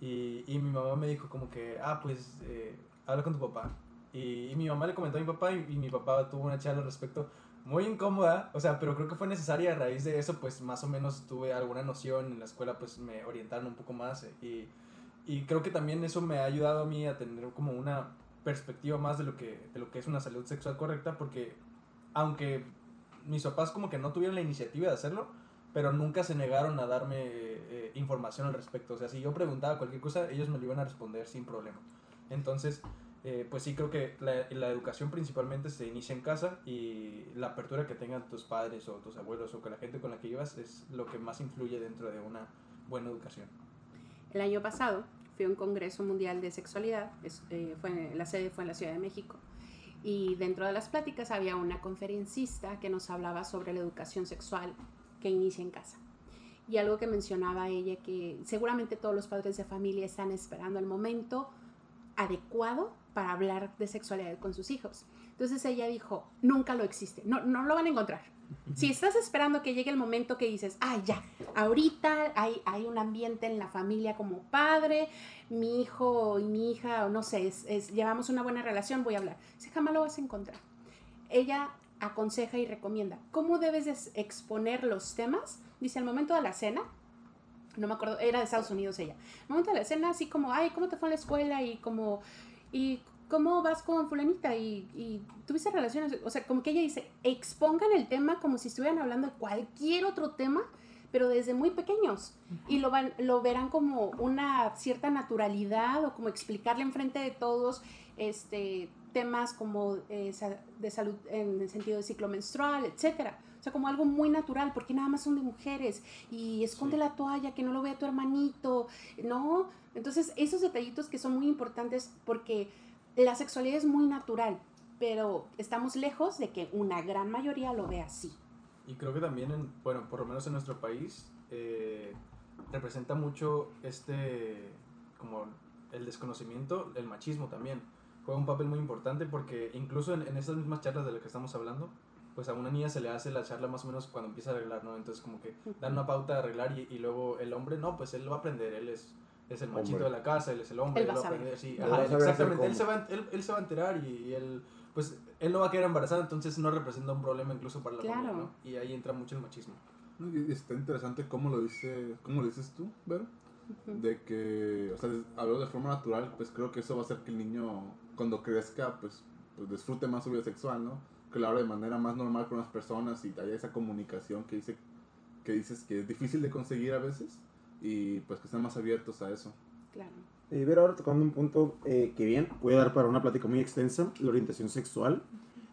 [SPEAKER 1] Y, y mi mamá me dijo como que, ah, pues eh, habla con tu papá. Y, y mi mamá le comentó a mi papá y, y mi papá tuvo una charla al respecto muy incómoda, o sea, pero creo que fue necesaria a raíz de eso, pues más o menos tuve alguna noción en la escuela, pues me orientaron un poco más eh, y, y creo que también eso me ha ayudado a mí a tener como una perspectiva más de lo que, de lo que es una salud sexual correcta, porque aunque mis papás como que no tuvieron la iniciativa de hacerlo, pero nunca se negaron a darme eh, información al respecto. O sea, si yo preguntaba cualquier cosa, ellos me lo iban a responder sin problema. Entonces, eh, pues sí creo que la, educación principalmente se inicia en casa y la apertura que tengan tus padres o tus abuelos o con la gente con la que llevas es lo que más influye dentro de una buena educación.
[SPEAKER 3] El año pasado fui a un Congreso Mundial de Sexualidad, eh, fue, la sede fue en la Ciudad de México, y dentro de las pláticas había una conferencista que nos hablaba sobre la educación sexual que inicia en casa. Y algo que mencionaba ella, que seguramente todos los padres de familia están esperando el momento adecuado para hablar de sexualidad con sus hijos. Entonces ella dijo, nunca lo existe, no, no lo van a encontrar. Si estás esperando que llegue el momento que dices, ah, ya, ahorita hay, hay un ambiente en la familia como padre, mi hijo y mi hija, o no sé, es, es- llevamos una buena relación, voy a hablar. Si jamás lo vas a encontrar. Ella aconseja y recomienda cómo debes de exponer los temas. Dice, al momento de la cena, no me acuerdo, era de Estados Unidos ella. En momento de la escena, así como, ay, ¿cómo te fue en la escuela? Y como, y ¿cómo vas con fulanita? Y, y tuviste relaciones, o sea, como que ella dice, expongan el tema como si estuvieran hablando de cualquier otro tema, pero desde muy pequeños. Y lo, van, lo verán como una cierta naturalidad o como explicarle enfrente de todos este, temas como eh, de salud en el sentido de ciclo menstrual, etcétera. O sea, como algo muy natural, porque nada más son de mujeres y esconde
[SPEAKER 4] Sí.
[SPEAKER 3] la toalla, que no lo vea tu hermanito, ¿no? Entonces, esos detallitos que son muy importantes porque la sexualidad es muy natural, pero estamos lejos de que una gran mayoría lo vea así.
[SPEAKER 1] Y creo que también, en, bueno, por lo menos en nuestro país, eh, representa mucho este, como el desconocimiento, el machismo también. Juega un papel muy importante porque incluso en, en estas mismas charlas de las que estamos hablando, pues a una niña se le hace la charla más o menos cuando empieza a arreglar, ¿no? Entonces como que dan una pauta de arreglar y, y luego el hombre, no, pues él lo va a aprender, él es, es el machito
[SPEAKER 2] Hombre.
[SPEAKER 1] de la casa, él es el hombre,
[SPEAKER 3] Él
[SPEAKER 1] él,
[SPEAKER 3] va a
[SPEAKER 1] aprender, sí,
[SPEAKER 2] Él
[SPEAKER 1] ajá,
[SPEAKER 2] va a
[SPEAKER 1] exactamente, él se, va, él, él se va a enterar y, y él, pues él no va a quedar embarazado, entonces no representa un problema incluso para la
[SPEAKER 3] Claro.
[SPEAKER 1] familia, ¿no? Y ahí entra mucho el machismo.
[SPEAKER 4] Y Está interesante cómo lo dice, cómo lo dices tú, Vero,
[SPEAKER 3] Ujú.
[SPEAKER 4] de que, o sea, hablo de forma natural, pues creo que eso va a hacer que el niño, cuando crezca, pues, pues disfrute más su vida sexual, ¿no? Que lo hable de manera más normal con las personas y haya esa comunicación que dice, que dices que es difícil de conseguir a veces y pues que estén más abiertos a eso.
[SPEAKER 3] Claro.
[SPEAKER 2] Eh, ver ahora tocando un punto eh, que bien puede dar para una plática muy extensa, la orientación sexual.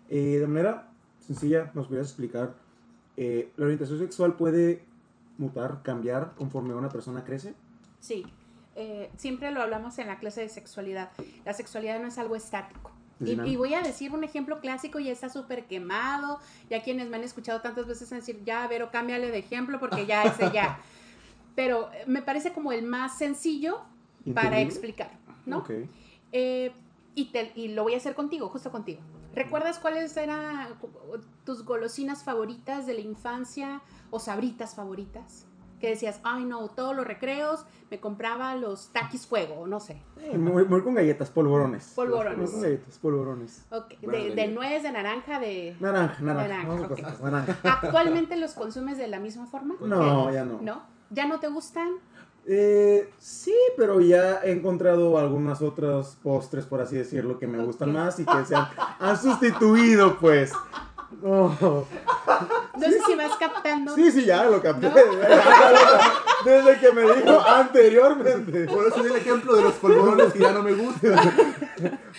[SPEAKER 2] Eh, de manera sencilla, ¿nos podrías explicar? eh, ¿La orientación sexual puede mutar, cambiar conforme una persona crece?
[SPEAKER 3] Sí, eh, siempre lo hablamos en la clase de sexualidad. La sexualidad no es algo estático.
[SPEAKER 2] Es
[SPEAKER 3] Y, y voy a decir un ejemplo clásico, ya está súper quemado, ya quienes me han escuchado tantas veces decir, ya, Vero, cámbiale de ejemplo porque ya ese ya. Pero eh, me parece como el más sencillo para explicar, ¿no?
[SPEAKER 2] Ok.
[SPEAKER 3] Eh, y, te- y lo voy a hacer contigo, justo contigo. ¿Recuerdas cuáles eran tus golosinas favoritas de la infancia o sabritas favoritas? Que decías, ay no, todos los recreos me compraba los taquis fuego, o no sé.
[SPEAKER 2] Muy, muy con galletas, polvorones.
[SPEAKER 3] Polvorones.
[SPEAKER 2] Muy con galletas, polvorones.
[SPEAKER 3] De, de nuez, de naranja, de...
[SPEAKER 2] Naranja, naranja.
[SPEAKER 3] ¿Actualmente los consumes de la misma forma?
[SPEAKER 2] No, ya no.
[SPEAKER 3] ¿No? ¿Ya no te gustan?
[SPEAKER 2] Eh, sí, pero ya he encontrado algunos otros postres, por así decirlo, que me gustan más y que se han, han sustituido, pues. No.
[SPEAKER 3] No sé si vas captando.
[SPEAKER 2] Sí, sí, ya lo capté.
[SPEAKER 3] ¿No?
[SPEAKER 2] Desde que me dijo anteriormente.
[SPEAKER 4] Por eso di el ejemplo de los polvorones que ya no me gustan.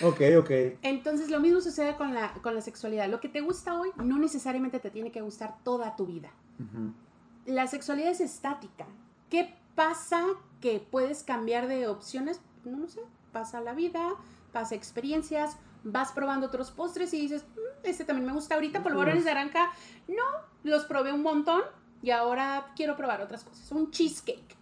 [SPEAKER 2] Ok, ok.
[SPEAKER 3] Entonces lo mismo sucede con la, con la sexualidad. Lo que te gusta hoy no necesariamente te tiene que gustar toda tu vida. La sexualidad es estática. ¿Qué pasa que puedes cambiar de opciones? No lo sé. Pasa la vida, pasa experiencias, vas probando otros postres y dices, "Mm, este también me gusta ahorita, polvorones de naranja. No, los probé un montón y ahora quiero probar otras cosas. Un cheesecake,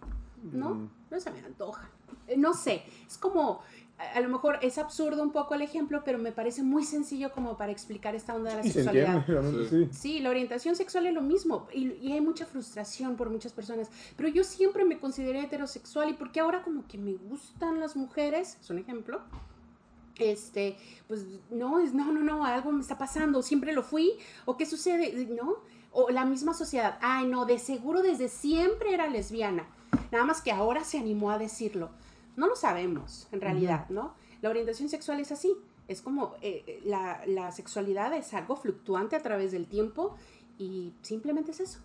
[SPEAKER 3] ¿no?
[SPEAKER 2] Mm.
[SPEAKER 3] No se me antoja. Eh, No sé, es como, a, a lo mejor es absurdo un poco el ejemplo, pero me parece muy sencillo como para explicar esta onda de la
[SPEAKER 2] se
[SPEAKER 3] sexualidad.
[SPEAKER 2] entiende,
[SPEAKER 4] Sí.
[SPEAKER 2] sí.
[SPEAKER 3] Sí, la orientación sexual es lo mismo y, y hay mucha frustración por muchas personas, pero yo siempre me consideré heterosexual y porque ahora como que me gustan las mujeres, es un ejemplo, este, pues no, es no, no, no, algo me está pasando, siempre lo fui, o qué sucede, ¿no? O la misma sociedad, ay no, de seguro desde siempre era lesbiana, nada más que ahora se animó a decirlo. No lo sabemos, en realidad, ¿no? La orientación sexual es así, es como eh, eh, la, la sexualidad es algo fluctuante a través del tiempo y simplemente es eso.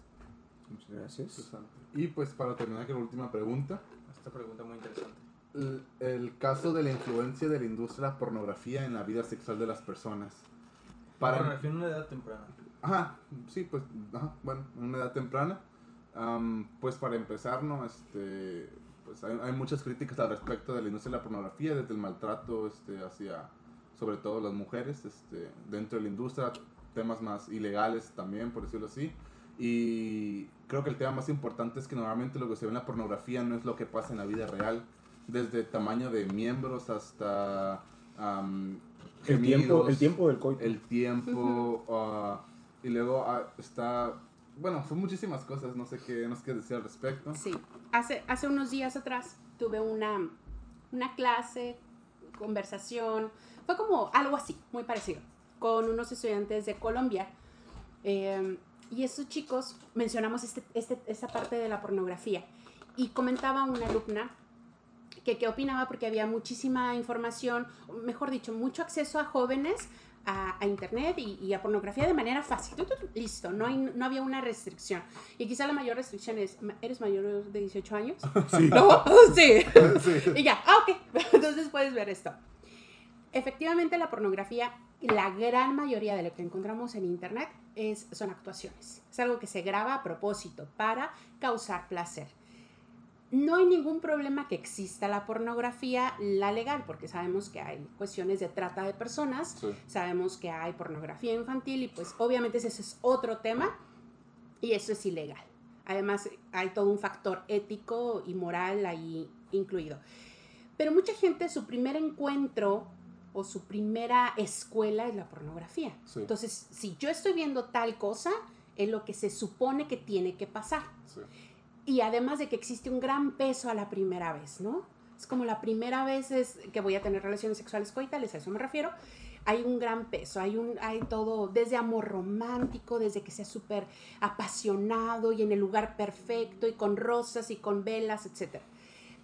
[SPEAKER 2] Muchas gracias.
[SPEAKER 4] Y pues para terminar con la última pregunta,
[SPEAKER 1] Esta pregunta muy interesante.
[SPEAKER 4] El, caso de la influencia de la industria de la pornografía en la vida sexual de las personas.
[SPEAKER 1] Para
[SPEAKER 4] Para,
[SPEAKER 1] me refiero a una edad temprana.
[SPEAKER 4] Ajá, sí, pues, ajá, bueno, en una edad temprana. Am, pues para empezar, ¿no? Este, pues hay, hay muchas críticas al respecto de la industria de la pornografía, desde el maltrato este, hacia, sobre todo las mujeres, este, dentro de la industria, temas más ilegales también, por decirlo así. Y creo que el tema más importante es que normalmente lo que se ve en la pornografía no es lo que pasa en la vida real, desde tamaño de miembros hasta... am,
[SPEAKER 2] El tiempo,
[SPEAKER 4] gemidos,
[SPEAKER 2] el tiempo del coito.
[SPEAKER 4] el tiempo ah, y luego ah, está bueno son muchísimas cosas no sé qué nos quieres decir al respecto
[SPEAKER 3] Sí, hace, hace unos días atrás tuve una, una clase, conversación, fue como algo así, muy parecido, con unos estudiantes de Colombia. Eh, y esos chicos mencionamos este, este, esta parte de la pornografía. y comentaba una alumna que qué opinaba porque había muchísima información, mejor dicho, mucho acceso a jóvenes a, a internet y, y a pornografía de manera fácil. Listo, no, hay, no había una restricción. Y quizá la mayor restricción es, "Ma- ¿eres mayor de 18 años?
[SPEAKER 2] Sí.
[SPEAKER 3] No, sí. Y ya, ah, ok. Entonces puedes ver esto. Efectivamente, la pornografía, la gran mayoría de lo que encontramos en internet es, son actuaciones. Es algo que se graba a propósito para causar placer. No hay ningún problema que exista la pornografía, la legal, porque sabemos que hay cuestiones de trata de personas,
[SPEAKER 4] Sí.
[SPEAKER 3] sabemos que hay pornografía infantil y pues obviamente ese es otro tema y eso es ilegal. Además hay todo un factor ético y moral ahí incluido. Pero mucha gente su primer encuentro o su primera escuela es la pornografía.
[SPEAKER 4] Sí.
[SPEAKER 3] Entonces, si yo estoy viendo tal cosa, es lo que se supone que tiene que pasar.
[SPEAKER 4] Sí.
[SPEAKER 3] Y además de que existe un gran peso a la primera vez, ¿no? Es como la primera vez es que voy a tener relaciones sexuales coitales, a eso me refiero. Hay un gran peso, hay, un, hay todo, desde amor romántico, desde que sea súper apasionado y en el lugar perfecto y con rosas y con velas, etc.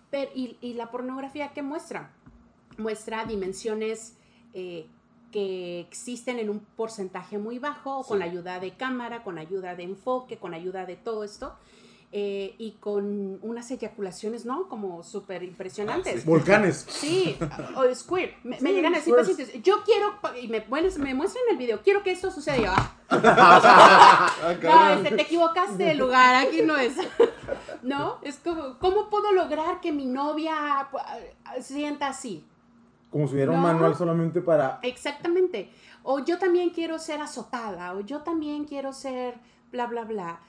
[SPEAKER 3] Pero, y, y la pornografía, ¿qué muestra? Muestra dimensiones eh, que existen en un porcentaje muy bajo, con
[SPEAKER 4] Sí.
[SPEAKER 3] la ayuda de cámara, con ayuda de enfoque, con ayuda de todo esto eh, y con unas eyaculaciones, ¿no? Como súper impresionantes.
[SPEAKER 4] sí.
[SPEAKER 2] Volcanes.
[SPEAKER 3] Sí, o squirt. Me, llegan así
[SPEAKER 2] squirts.
[SPEAKER 3] pacientes. Yo quiero, y me, bueno, me muestran el video, quiero que esto suceda. Y yo, ah,
[SPEAKER 4] Ah,
[SPEAKER 3] no, este, te equivocaste de lugar, aquí no es. ¿No? Es como, ¿cómo puedo lograr que mi novia sienta así?
[SPEAKER 2] Como si hubiera un manual solamente para...
[SPEAKER 3] Exactamente. O yo también quiero ser azotada, o yo también quiero ser bla, bla, bla.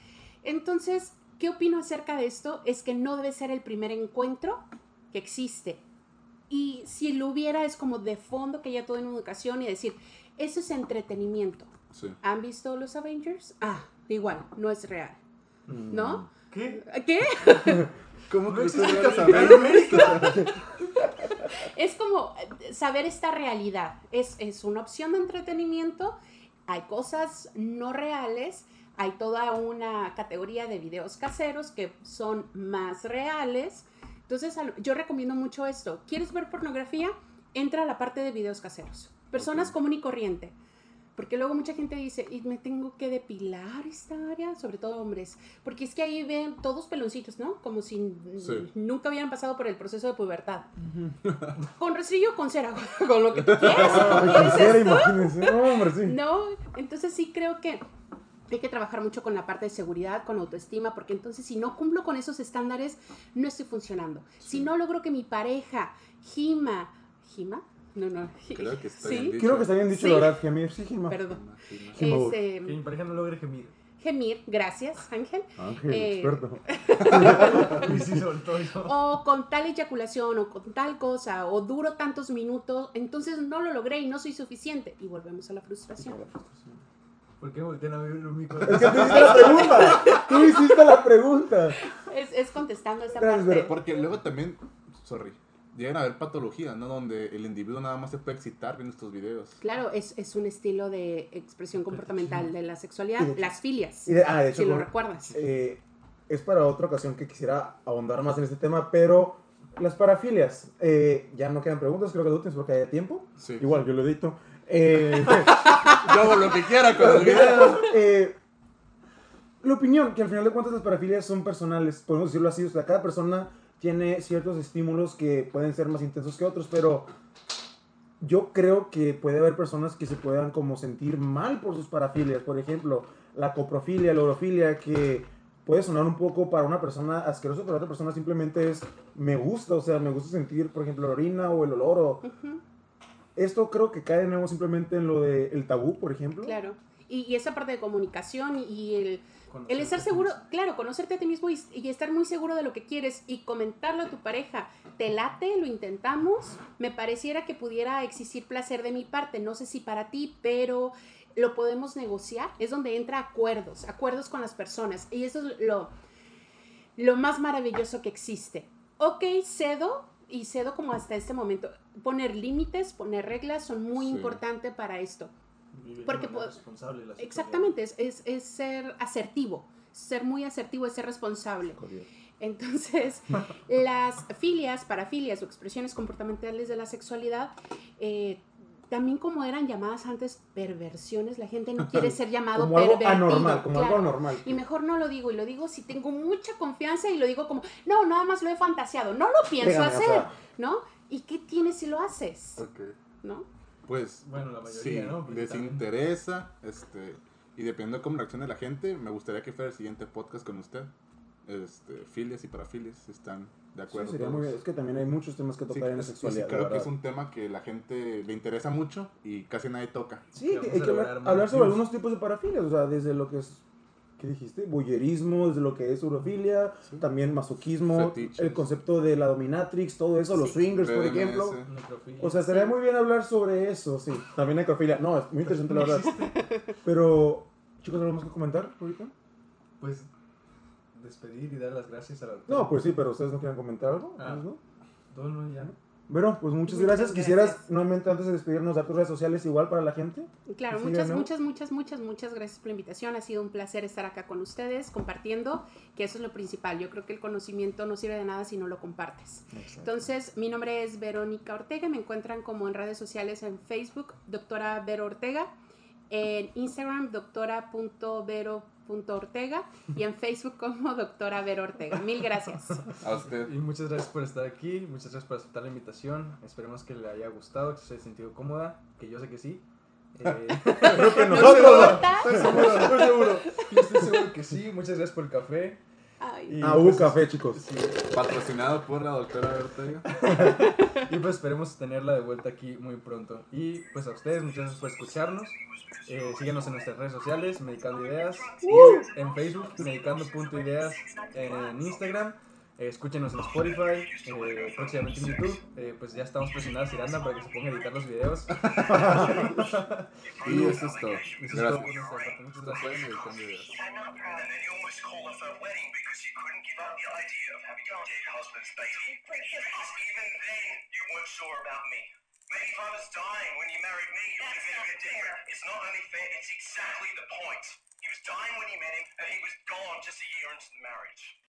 [SPEAKER 3] Entonces, ¿qué opino acerca de esto? Es que no debe ser el primer encuentro que existe. Y si lo hubiera, es como de fondo que ya todo en educación y decir, eso es entretenimiento.
[SPEAKER 4] Sí.
[SPEAKER 3] ¿Han visto los Avengers? Ah, igual, no es real. ¿No?
[SPEAKER 1] ¿Qué?
[SPEAKER 3] ¿Qué?
[SPEAKER 4] ¿Cómo
[SPEAKER 1] ¿No
[SPEAKER 4] que?
[SPEAKER 1] América?
[SPEAKER 3] Es como eh, saber esta realidad. Es, es una opción de entretenimiento. Hay cosas no reales. Hay toda una categoría de videos caseros que son más reales. Entonces, yo recomiendo mucho esto. ¿Quieres ver pornografía? Entra a la parte de videos caseros. Personas común y corriente. Porque luego mucha gente dice, y me tengo que depilar esta área, sobre todo hombres. Porque es que ahí ven todos peloncitos, ¿no? Como si
[SPEAKER 4] Sí.
[SPEAKER 3] nunca hubieran pasado por el proceso de pubertad. Con rastrillo o con cera, con lo que tú quieras.
[SPEAKER 2] Ay,
[SPEAKER 3] ¿Quieres
[SPEAKER 2] quisiera,
[SPEAKER 3] esto?
[SPEAKER 2] imagínense. No, hombre, sí.
[SPEAKER 3] No, entonces sí creo que hay que trabajar mucho con la parte de seguridad, con autoestima, porque entonces si no cumplo con esos estándares, no estoy funcionando. Si no logro que mi pareja gima, ¿gima? No, no.
[SPEAKER 4] Creo que está
[SPEAKER 3] ¿Sí?
[SPEAKER 4] bien dicho.
[SPEAKER 2] Creo que está bien dicho,
[SPEAKER 3] Sí.
[SPEAKER 2] la verdad, Gemir. Sí, Gemma.
[SPEAKER 3] Perdón.
[SPEAKER 2] Gima.
[SPEAKER 3] Este,
[SPEAKER 1] Que mi pareja no logre gemir.
[SPEAKER 3] gemir, gracias, Ángel.
[SPEAKER 2] Ángel,
[SPEAKER 3] Eh,
[SPEAKER 2] experto.
[SPEAKER 3] O con tal eyaculación, o con tal cosa, o duro tantos minutos, entonces no lo logré y no soy suficiente. Y volvemos a la frustración.
[SPEAKER 1] ¿Por qué voltean a ver los micros?
[SPEAKER 2] Es que tú hiciste la pregunta. Tú hiciste la pregunta.
[SPEAKER 3] Es, es contestando esta
[SPEAKER 2] Gracias,
[SPEAKER 3] parte.
[SPEAKER 4] Porque luego también, sorry, llegan a haber patologías, ¿no? Donde el individuo nada más se puede excitar viendo estos videos.
[SPEAKER 3] Claro, es, es un estilo de expresión comportamental de la sexualidad,
[SPEAKER 2] de hecho-
[SPEAKER 3] las filias,
[SPEAKER 2] de- ah, de hecho,
[SPEAKER 3] si lo recuerdas.
[SPEAKER 2] eh, es para otra ocasión que quisiera ahondar más en este tema, pero las parafilias, eh, ya no quedan preguntas, creo que tú tienes porque haya tiempo.
[SPEAKER 4] Sí.
[SPEAKER 2] Igual, yo lo edito. Eh,
[SPEAKER 4] Yo hago lo que quiera con el video.
[SPEAKER 2] eh, la opinión, que al final de cuentas las parafilias son personales, podemos decirlo así, o sea, cada persona tiene ciertos estímulos que pueden ser más intensos que otros, pero yo creo que puede haber personas que se puedan como sentir mal por sus parafilias, por ejemplo, la coprofilia, la orofilia, que puede sonar un poco para una persona asqueroso, pero otra persona simplemente es, me gusta, o sea, me gusta sentir, por ejemplo, la orina o el olor, o esto creo que cae de nuevo simplemente en lo del tabú, por ejemplo.
[SPEAKER 3] claro. Y, y esa parte de comunicación y el, el
[SPEAKER 1] Conocerte
[SPEAKER 3] estar
[SPEAKER 1] a ti
[SPEAKER 3] seguro,
[SPEAKER 1] mismo.
[SPEAKER 3] claro, conocerte a ti mismo y, y estar muy seguro de lo que quieres y comentarlo a tu pareja. ¿Te late? ¿Lo intentamos? Me pareciera que pudiera existir placer de mi parte. No sé si para ti, pero lo podemos negociar. Es donde entra acuerdos, acuerdos con las personas. Y eso es lo, lo más maravilloso que existe. Ok, cedo y cedo como hasta este momento. Poner límites, poner reglas son muy
[SPEAKER 4] Sí.
[SPEAKER 3] importantes para esto.
[SPEAKER 1] Vivir
[SPEAKER 3] Porque po-
[SPEAKER 1] responsable la sexualidad.
[SPEAKER 3] Exactamente, es, es, es ser asertivo. Ser muy asertivo es ser responsable. Entonces, las filias, parafilias o expresiones comportamentales de la sexualidad, eh, también como eran llamadas antes perversiones, la gente no quiere ser llamado
[SPEAKER 2] Como algo anormal, como algo
[SPEAKER 3] claro.
[SPEAKER 2] anormal.
[SPEAKER 3] Y mejor no lo digo, y lo digo si tengo mucha confianza y lo digo como, no, nada más lo he fantaseado, no lo pienso
[SPEAKER 2] o
[SPEAKER 3] hacer,
[SPEAKER 2] sea,
[SPEAKER 3] ¿no? ¿Y qué tienes si lo haces?
[SPEAKER 4] Ok.
[SPEAKER 3] ¿No?
[SPEAKER 4] Pues
[SPEAKER 1] Bueno, la mayoría,
[SPEAKER 4] sí,
[SPEAKER 1] ¿no? Porque
[SPEAKER 4] les
[SPEAKER 1] también-
[SPEAKER 4] interesa, este, y dependiendo de cómo reaccione la gente, me gustaría que fuera el siguiente podcast con usted. Este, filias y parafilias, ¿están de
[SPEAKER 2] Sí,
[SPEAKER 4] acuerdo?
[SPEAKER 2] sería
[SPEAKER 4] todos?
[SPEAKER 2] muy bien. Es que también hay muchos temas que
[SPEAKER 4] Sí,
[SPEAKER 2] tocar en la
[SPEAKER 4] sí, sí,
[SPEAKER 2] sexualidad.
[SPEAKER 4] creo que es un tema que la gente le interesa mucho y casi nadie toca.
[SPEAKER 2] Sí,
[SPEAKER 1] que
[SPEAKER 2] hay que hablar, hablar sobre algunos tipos de parafilias, o sea, desde lo que es, ¿qué dijiste? Boyerismo, desde lo que es urofilia,
[SPEAKER 4] Sí.
[SPEAKER 2] también masoquismo,
[SPEAKER 4] Fetiches.
[SPEAKER 2] el concepto de la dominatrix, todo eso, los
[SPEAKER 3] Sí.
[SPEAKER 2] swingers, por ejemplo.
[SPEAKER 1] Necrofilia.
[SPEAKER 2] O sea, estaría muy bien hablar sobre eso, sí. También necrofilia. No, es muy interesante la verdad. Pero, chicos, ¿algo más que comentar ahorita?
[SPEAKER 1] Pues despedir y dar las gracias a la doctora.
[SPEAKER 2] No, pues sí, pero ustedes no quieren comentar algo.
[SPEAKER 1] Ah.
[SPEAKER 2] ¿no?
[SPEAKER 1] No, no, ya.
[SPEAKER 2] Bueno, pues muchas,
[SPEAKER 3] Muchas
[SPEAKER 2] gracias. Quisieras,
[SPEAKER 3] gracias.
[SPEAKER 2] nuevamente, antes de despedirnos, dar tus redes sociales igual para la gente.
[SPEAKER 3] Claro, muchas,
[SPEAKER 2] ¿no?
[SPEAKER 3] muchas, muchas, muchas, muchas gracias por la invitación. Ha sido un placer estar acá con ustedes, compartiendo, que eso es lo principal. Yo creo que el conocimiento no sirve de nada si no lo compartes. Entonces, mi nombre es Verónica Ortega. Me encuentran como en redes sociales en Facebook, doctora Vero Ortega. En Instagram, doctora.vero.ortega. Y en Facebook como doctora Vero Ortega. Mil gracias.
[SPEAKER 4] A usted.
[SPEAKER 1] Y muchas gracias por estar aquí, muchas gracias por aceptar la invitación. Esperemos que le haya gustado, que se haya sentido cómoda, que yo sé que sí. Eh,
[SPEAKER 2] Creo que
[SPEAKER 3] ¿No
[SPEAKER 2] nosotros. Estoy seguro, estoy seguro.
[SPEAKER 1] yo estoy seguro que sí. Muchas gracias por el café.
[SPEAKER 3] Ay,
[SPEAKER 2] Ah, hubo
[SPEAKER 1] pues,
[SPEAKER 2] café, chicos.
[SPEAKER 1] sí,
[SPEAKER 4] Patrocinado por la doctora Ortega.
[SPEAKER 1] y pues esperemos tenerla de vuelta aquí muy pronto. Y pues a ustedes, muchas gracias por escucharnos. Eh, síguenos en nuestras redes sociales, Medicando Ideas, en Facebook, medicando.ideas, en Instagram. Eh, escúchenos en Spotify, eh, próximamente en YouTube. Eh, pues ya estamos presionando a Ciranda para que se ponga a editar los videos.
[SPEAKER 4] Y eso es todo.
[SPEAKER 1] Eso es todo
[SPEAKER 4] Gracias.
[SPEAKER 1] Muchas gracias.
[SPEAKER 5] if I was dying when you married me, it would have been a bit different. It's not only fair, it's exactly the point. He was dying when you met him, and he was gone just a year into the marriage.